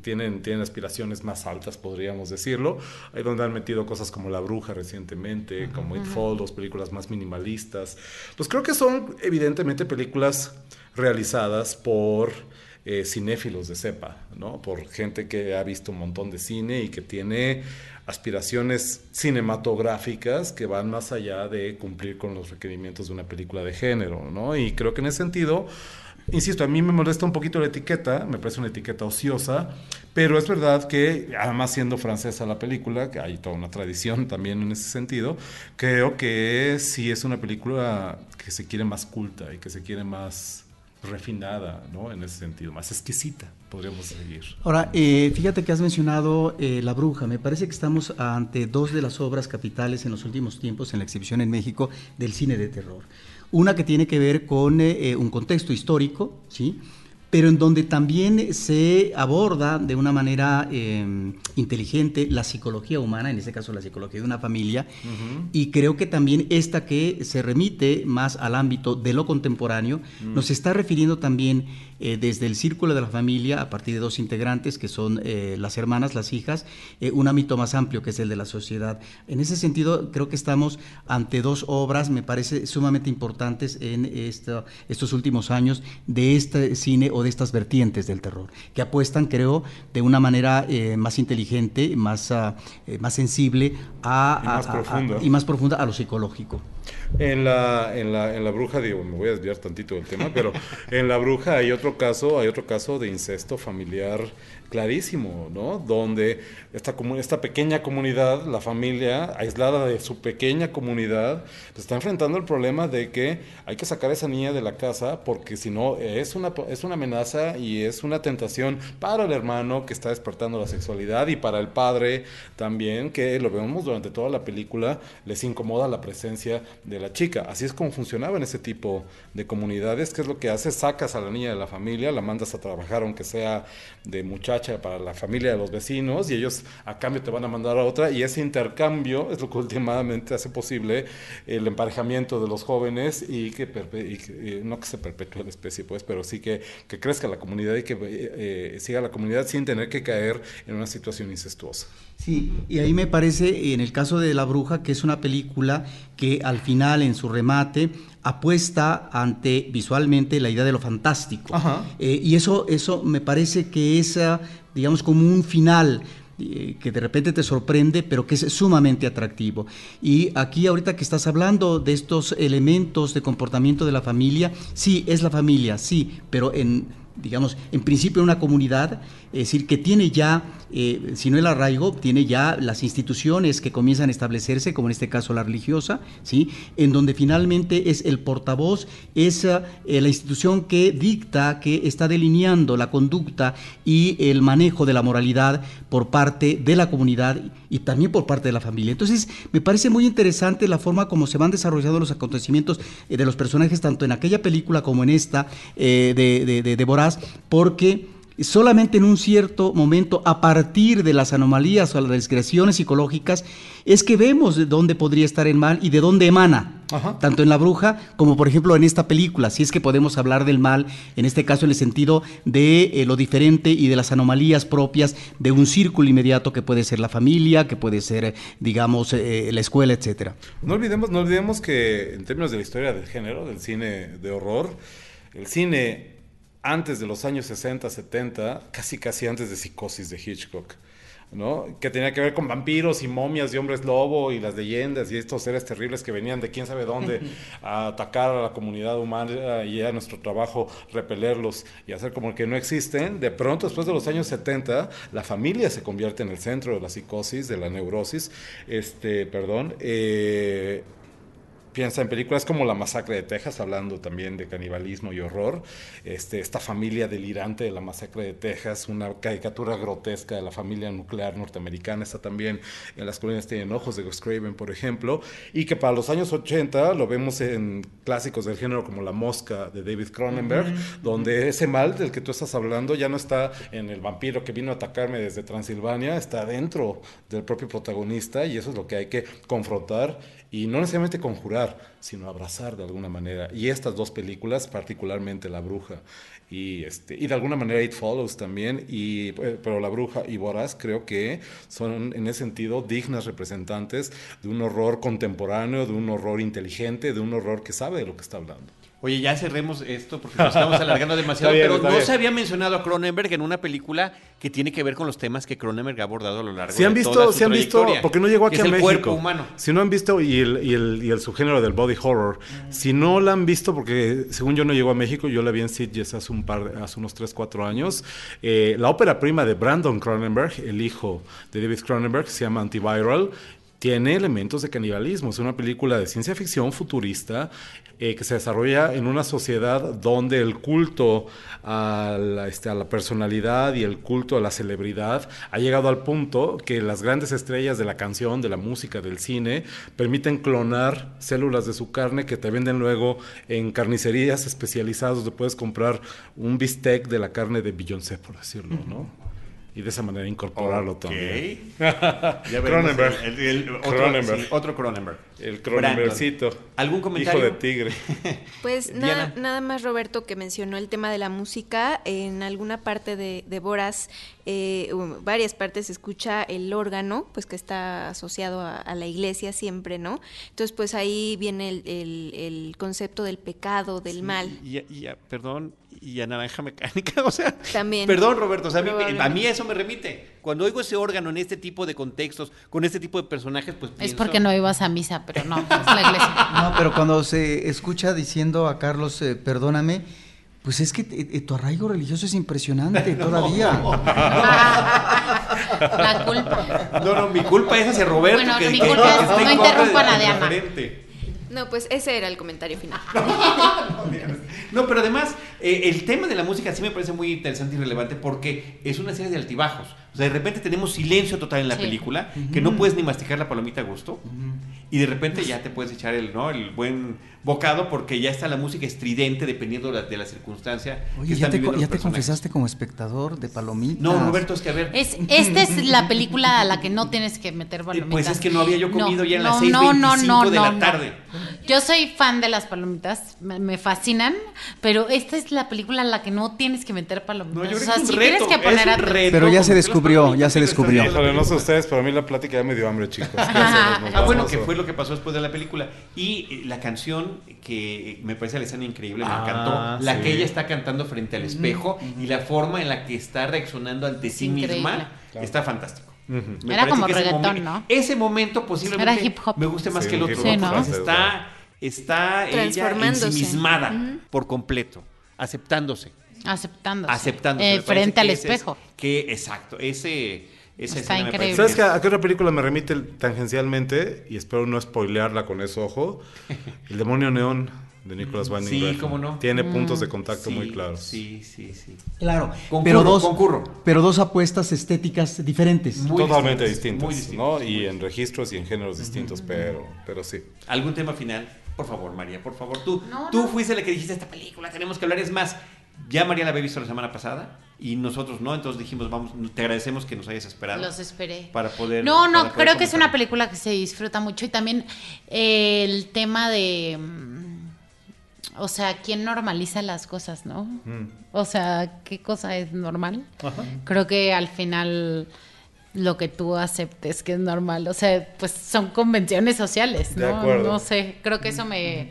tienen, tienen aspiraciones más altas, podríamos decirlo. Ahí donde han metido cosas como La Bruja recientemente, como It Follows, películas más minimalistas. Pues creo que son evidentemente películas realizadas por eh, cinéfilos de cepa, ¿no? Por gente que ha visto un montón de cine y que tiene aspiraciones cinematográficas que van más allá de cumplir con los requerimientos de una película de género, ¿no? Y creo que en ese sentido, insisto, a mí me molesta un poquito la etiqueta, me parece una etiqueta ociosa, pero es verdad que, además siendo francesa la película, que hay toda una tradición *laughs* también en ese sentido, creo que sí es una película que se quiere más culta y que se quiere más refinada, ¿no? En ese sentido, más exquisita, podríamos seguir. Ahora, eh, fíjate que has mencionado eh, La Bruja. Me parece que estamos ante dos de las obras capitales en los últimos tiempos en la exhibición en México del cine de terror. Una que tiene que ver con eh, eh, un contexto histórico, ¿sí? Pero en donde también se aborda de una manera eh, inteligente la psicología humana, en este caso la psicología de una familia, y creo que también esta que se remite más al ámbito de lo contemporáneo, nos está refiriendo también eh, desde el círculo de la familia, a partir de dos integrantes, que son eh, las hermanas, las hijas, eh, un ámbito más amplio que es el de la sociedad. En ese sentido, creo que estamos ante dos obras, me parece sumamente importantes en esta- estos últimos años de este cine o de estas vertientes del terror, que apuestan, creo, de una manera eh, más inteligente, más, eh, más sensible a, Y más a- a- profunda. y más profunda a lo psicológico. En la, en la, en la bruja, digo, me voy a desviar tantito del tema, pero en la bruja hay otro caso, hay otro caso de incesto familiar clarísimo, ¿no? Donde esta, esta pequeña comunidad, la familia, aislada de su pequeña comunidad, está enfrentando el problema de que hay que sacar a esa niña de la casa porque si no es una, es una amenaza y es una tentación para el hermano que está despertando la sexualidad y para el padre también, que lo vemos durante toda la película, les incomoda la presencia de la chica. Así es como funcionaba en ese tipo de comunidades. ¿Qué es lo que haces? Sacas a la niña de la familia, la mandas a trabajar, aunque sea de muchacha para la familia de los vecinos y ellos a cambio te van a mandar a otra y ese intercambio es lo que últimamente hace posible el emparejamiento de los jóvenes y que, no que se perpetúe la especie, pues, pero sí que, que crezca la comunidad y que eh, siga la comunidad sin tener que caer en una situación incestuosa. Sí, y ahí me parece, en el caso de La Bruja, que es una película que al final, en su remate, apuesta ante visualmente la idea de lo fantástico. Eh, y eso, eso me parece que es, ah, digamos, como un final eh, que de repente te sorprende, pero que es sumamente atractivo. Y aquí ahorita que estás hablando de estos elementos de comportamiento de la familia, sí, es la familia, sí, pero en digamos, en principio una comunidad, es decir, que tiene ya, eh, si no el arraigo, tiene ya las instituciones que comienzan a establecerse, como en este caso la religiosa, ¿sí? en donde finalmente es el portavoz, es eh, la institución que dicta, que está delineando la conducta y el manejo de la moralidad por parte de la comunidad y también por parte de la familia. Entonces, me parece muy interesante la forma como se van desarrollando los acontecimientos eh, de los personajes, tanto en aquella película como en esta de, de, porque solamente en un cierto momento, a partir de las anomalías o las descreaciones psicológicas, es que vemos de dónde podría estar el mal y de dónde emana, tanto en la bruja como por ejemplo en esta película, si es que podemos hablar del mal, en este caso en el sentido de eh, lo diferente y de las anomalías propias de un círculo inmediato que puede ser la familia, que puede ser, digamos, eh, la escuela, etcétera. No olvidemos, no olvidemos que en términos de la historia del género, del cine de horror, el cine antes de los años 60, 70, casi casi antes de Psicosis de Hitchcock, ¿no? Que tenía que ver con vampiros y momias y hombres lobo y las leyendas y estos seres terribles que venían de quién sabe dónde a atacar a la comunidad humana y a nuestro trabajo repelerlos y hacer como que no existen. De pronto, después de los años 70, la familia se convierte en el centro de la psicosis, de la neurosis, este, perdón, eh, piensa en películas como La Masacre de Texas, hablando también de canibalismo y horror, este, esta familia delirante de La Masacre de Texas, una caricatura grotesca de la familia nuclear norteamericana, está también en Las colinas tienen ojos de Gus Craven, por ejemplo, y que para los años 80 lo vemos en clásicos del género como La Mosca de David Cronenberg, donde ese mal del que tú estás hablando ya no está en el vampiro que vino a atacarme desde Transilvania, está dentro del propio protagonista y eso es lo que hay que confrontar y no necesariamente conjurar, sino abrazar de alguna manera. Y estas dos películas, particularmente La Bruja y, este, y de alguna manera It Follows también, y, eh, pero La Bruja y Boras creo que son en ese sentido dignas representantes de un horror contemporáneo, de un horror inteligente, de un horror que sabe de lo que está hablando. Oye, ya cerremos esto porque nos estamos alargando *laughs* demasiado, pero no se había mencionado a Cronenberg en una película que tiene que ver con los temas que Cronenberg ha abordado a lo largo si han de visto, toda su Si han visto, porque no llegó aquí a México. el cuerpo humano. Si no han visto, y el, y el, y el subgénero del body horror, si no la han visto, porque según yo no llegó a México, yo la vi en Sitges hace, un par, hace unos 3, 4 años, eh, la ópera prima de Brandon Cronenberg, el hijo de David Cronenberg, se llama Antiviral, tiene elementos de canibalismo. Es una película de ciencia ficción futurista eh, que se desarrolla en una sociedad donde el culto a la, este, a la, personalidad y el culto a la celebridad ha llegado al punto que las grandes estrellas de la canción, de la música, del cine, permiten clonar células de su carne que te venden luego en carnicerías especializadas donde puedes comprar un bistec de la carne de Beyoncé, por decirlo, ¿no? Y de esa manera incorporarlo también. *laughs* Cronenberg. El, otro, Cronenberg. otro Cronenberg. El Cronenbergcito. ¿Algún comentario? Hijo de tigre. *laughs* Pues nada, nada más Roberto que mencionó el tema de la música. En alguna parte de, de Boras, eh, varias partes se escucha el órgano, pues que está asociado a, la iglesia siempre, ¿no? Entonces pues ahí viene el, el, concepto del pecado, del mal. Y, perdón, y a Naranja Mecánica, *laughs* o sea, también. Perdón, Roberto, o sea, a mí, eso me remite. Cuando oigo ese órgano en este tipo de contextos, con este tipo de personajes, pues Es porque no ibas a misa, pero no, es la iglesia. *laughs* No, pero cuando se escucha diciendo a Carlos, eh, perdóname, pues es que eh, tu arraigo religioso es impresionante todavía. la culpa. No, no, mi culpa es ese Roberto. Bueno, mi culpa es no interrumpan a Diana. No, pues ese era el comentario final. no, pero además, Eh, el tema de la música sí me parece muy interesante y relevante porque es una serie de altibajos. O sea, de repente tenemos silencio total en la Sí. película, que no puedes ni masticar la palomita a gusto, y de repente ya te puedes echar el, ¿no? el buen bocado porque ya está la música estridente dependiendo de la, de la circunstancia. que Oye, ya te, ya confesaste como espectador de palomitas. No, Roberto, es que a ver. Es, esta es la película a la que no tienes que meter palomitas. Pues es que no había yo comido ya en las no, 6:25 de la tarde. Yo soy fan de las palomitas, me, me fascinan, pero esta es la película a la que no tienes que meter palomitas. No, yo creo o sea, reto, tienes que poner a- reto. Pero ya se descubrió, ya se descubrió. Híjole, no sé ustedes, pero a mí la plática ya me dio hambre, chicos. *laughs* ¿Qué hacemos? ¿Nos Ah, bueno, que fue lo que pasó después de la película. Y eh, la canción que me parece la escena increíble, me Ah, encantó. La sí. que ella está cantando frente al espejo y la forma en la que está reaccionando ante sí increíble. misma está fantástico. Era como reggaetón, ¿no? Ese momento posiblemente Era hip hop. me guste más Sí, que el otro. Sí, ¿no? Está, está ella ensimismada Ujú. por completo, aceptándose aceptándose. aceptándose. Eh, frente al que ese es- espejo. que exacto, ese esa Está increíble. ¿Sabes que a qué otra película me remite tangencialmente? Y espero no spoilearla con eso, ojo. *laughs* El demonio neón de Nicholas Winding Sí, Refn. cómo no. Tiene puntos de contacto Sí, muy claros. Sí, sí, sí. Claro, Concurro, pero dos, concurro. pero dos apuestas estéticas diferentes. Muy Totalmente distintas, distintas, muy distintas, ¿no? Y en registros y en géneros distintos, pero, pero sí. ¿Algún tema final? Por favor, María, por favor. Tú, No, tú no. fuiste la que dijiste esta película, tenemos que hablar. Es más, ya María la había visto la semana pasada y nosotros no, entonces dijimos, vamos, te agradecemos que nos hayas esperado. Los esperé. Para poder. No, no, poder creo que es una película que se disfruta mucho y también eh, el tema de... mm, O sea, ¿quién normaliza las cosas, no? Mm. O sea, ¿qué cosa es normal? Creo que al final lo que tú aceptes que es normal, o sea, pues son convenciones sociales, De ¿no? acuerdo. No sé, creo que eso me,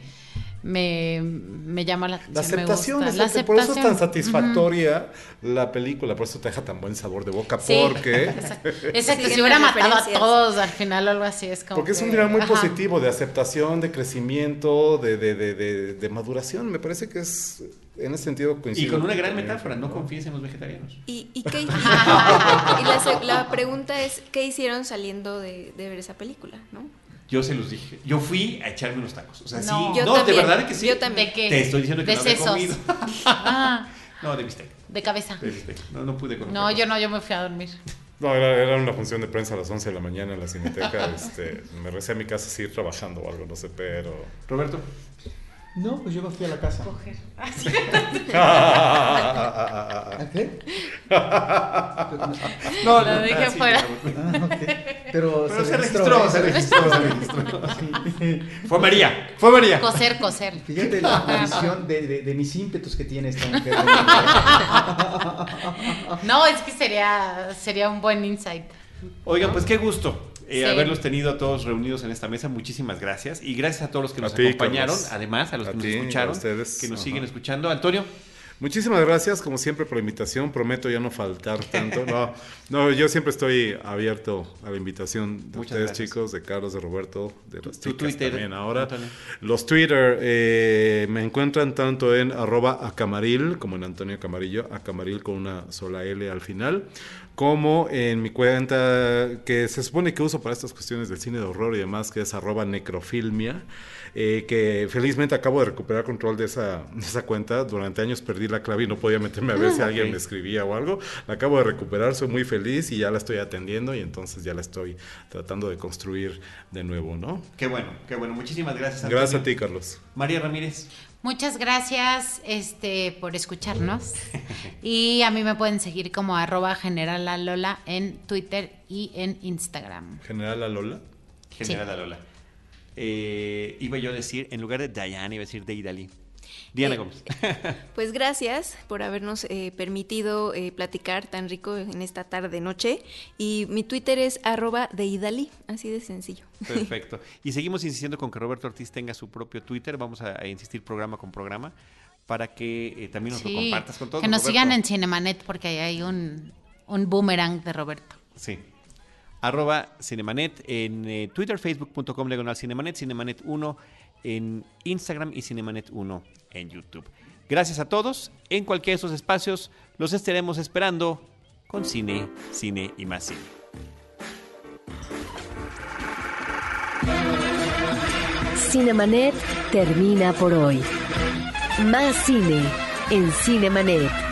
me, me llama la atención. La me aceptación, gusta. es La que- por eso es tan aceptación. satisfactoria la película, por eso te deja tan buen sabor de boca, Sí. porque... *laughs* Exacto, *laughs* Exacto, si hubiera matado a todos al final o algo así, es como. Porque es un final muy ajá. positivo de aceptación, de crecimiento, de, de, de, de, de maduración. Me parece que es, en ese sentido, Y coincido. con una gran metáfora, no confíes en los vegetarianos. ¿Y, y qué? *laughs* *laughs* y la, la pregunta es, ¿qué hicieron saliendo de, de ver esa película? ¿no? Yo se los dije. Yo fui a echarme unos tacos. O sea, No. sí. Yo no, también, de verdad que sí. yo también. ¿De qué? Te estoy diciendo que de no había sesos. comido. *laughs* Ah, No, de bistec. de cabeza. De bistec. No, no pude con No, yo no, yo me fui a dormir. No, era, era una función de prensa a las 11 de la mañana en la cineteca. este, me recé a mi casa seguir trabajando o algo, no sé, pero... Roberto. No, pues yo me fui a la casa. *laughs* Ah, ¿A qué? No, Lo sí, fuera. Ah, ok. Pero, Pero se registró, se registró, se registró. Fue María, fue María. Coser, coser. Fíjate la visión de, de- de mis ímpetus que tiene esta mujer. No, es que sería, sería un buen insight. Oigan, pues qué gusto eh, Sí. haberlos tenido a todos reunidos en esta mesa. Muchísimas gracias. Y gracias a todos los que A nos ti, acompañaron, Carlos. además, a los A que ti, nos a escucharon, ustedes. que nos Ajá. siguen escuchando. Antonio, Muchísimas gracias, como siempre, por la invitación. Prometo ya no faltar tanto. *laughs* No, no yo siempre estoy abierto a la invitación de Muchas ustedes, gracias. chicos, de Carlos, de Roberto, de Tu- las tu chicas Twitter, también ahora. Antonio. Los Twitter eh, me encuentran tanto en arroba acamaril, como en Antonio Camarillo, acamaril con una sola L al final, como en mi cuenta que se supone que uso para estas cuestiones del cine de horror y demás, que es arroba necrofilmia, eh, que felizmente acabo de recuperar control de esa, de esa cuenta. Durante años perdí la clave y no podía meterme a ver si alguien me escribía o algo. La acabo de recuperar, soy muy feliz y ya la estoy atendiendo y entonces ya la estoy tratando de construir de nuevo, ¿no? qué bueno, qué bueno. Muchísimas gracias. Antonio. Gracias a ti, Carlos. María Ramírez. Muchas gracias este, por escucharnos. Y a mí me pueden seguir como arroba generalalola en Twitter y en Instagram. General Alola. General Sí. Alola. Eh, iba yo a decir, en lugar de Diane, iba a decir Deidali. Diana Eh, Gómez. *laughs* Pues gracias por habernos eh, permitido eh, platicar tan rico en esta tarde-noche. Y mi Twitter es arroba deidali, así de sencillo. Perfecto. *laughs* Y seguimos insistiendo con que Roberto Ortiz tenga su propio Twitter. Vamos a, a insistir programa con programa para que eh, también nos lo compartas con todos. que nos Roberto. sigan en Cinemanet porque ahí hay un, un boomerang de Roberto. Sí. Arroba Cinemanet en eh, Twitter, facebook.com diagonal Cinemanet, Cinemanet 1 en Instagram y Cinemanet 1 en YouTube. Gracias a todos. En cualquiera de esos espacios los estaremos esperando con cine, cine y más cine. Cinemanet termina por hoy. Más cine en Cinemanet.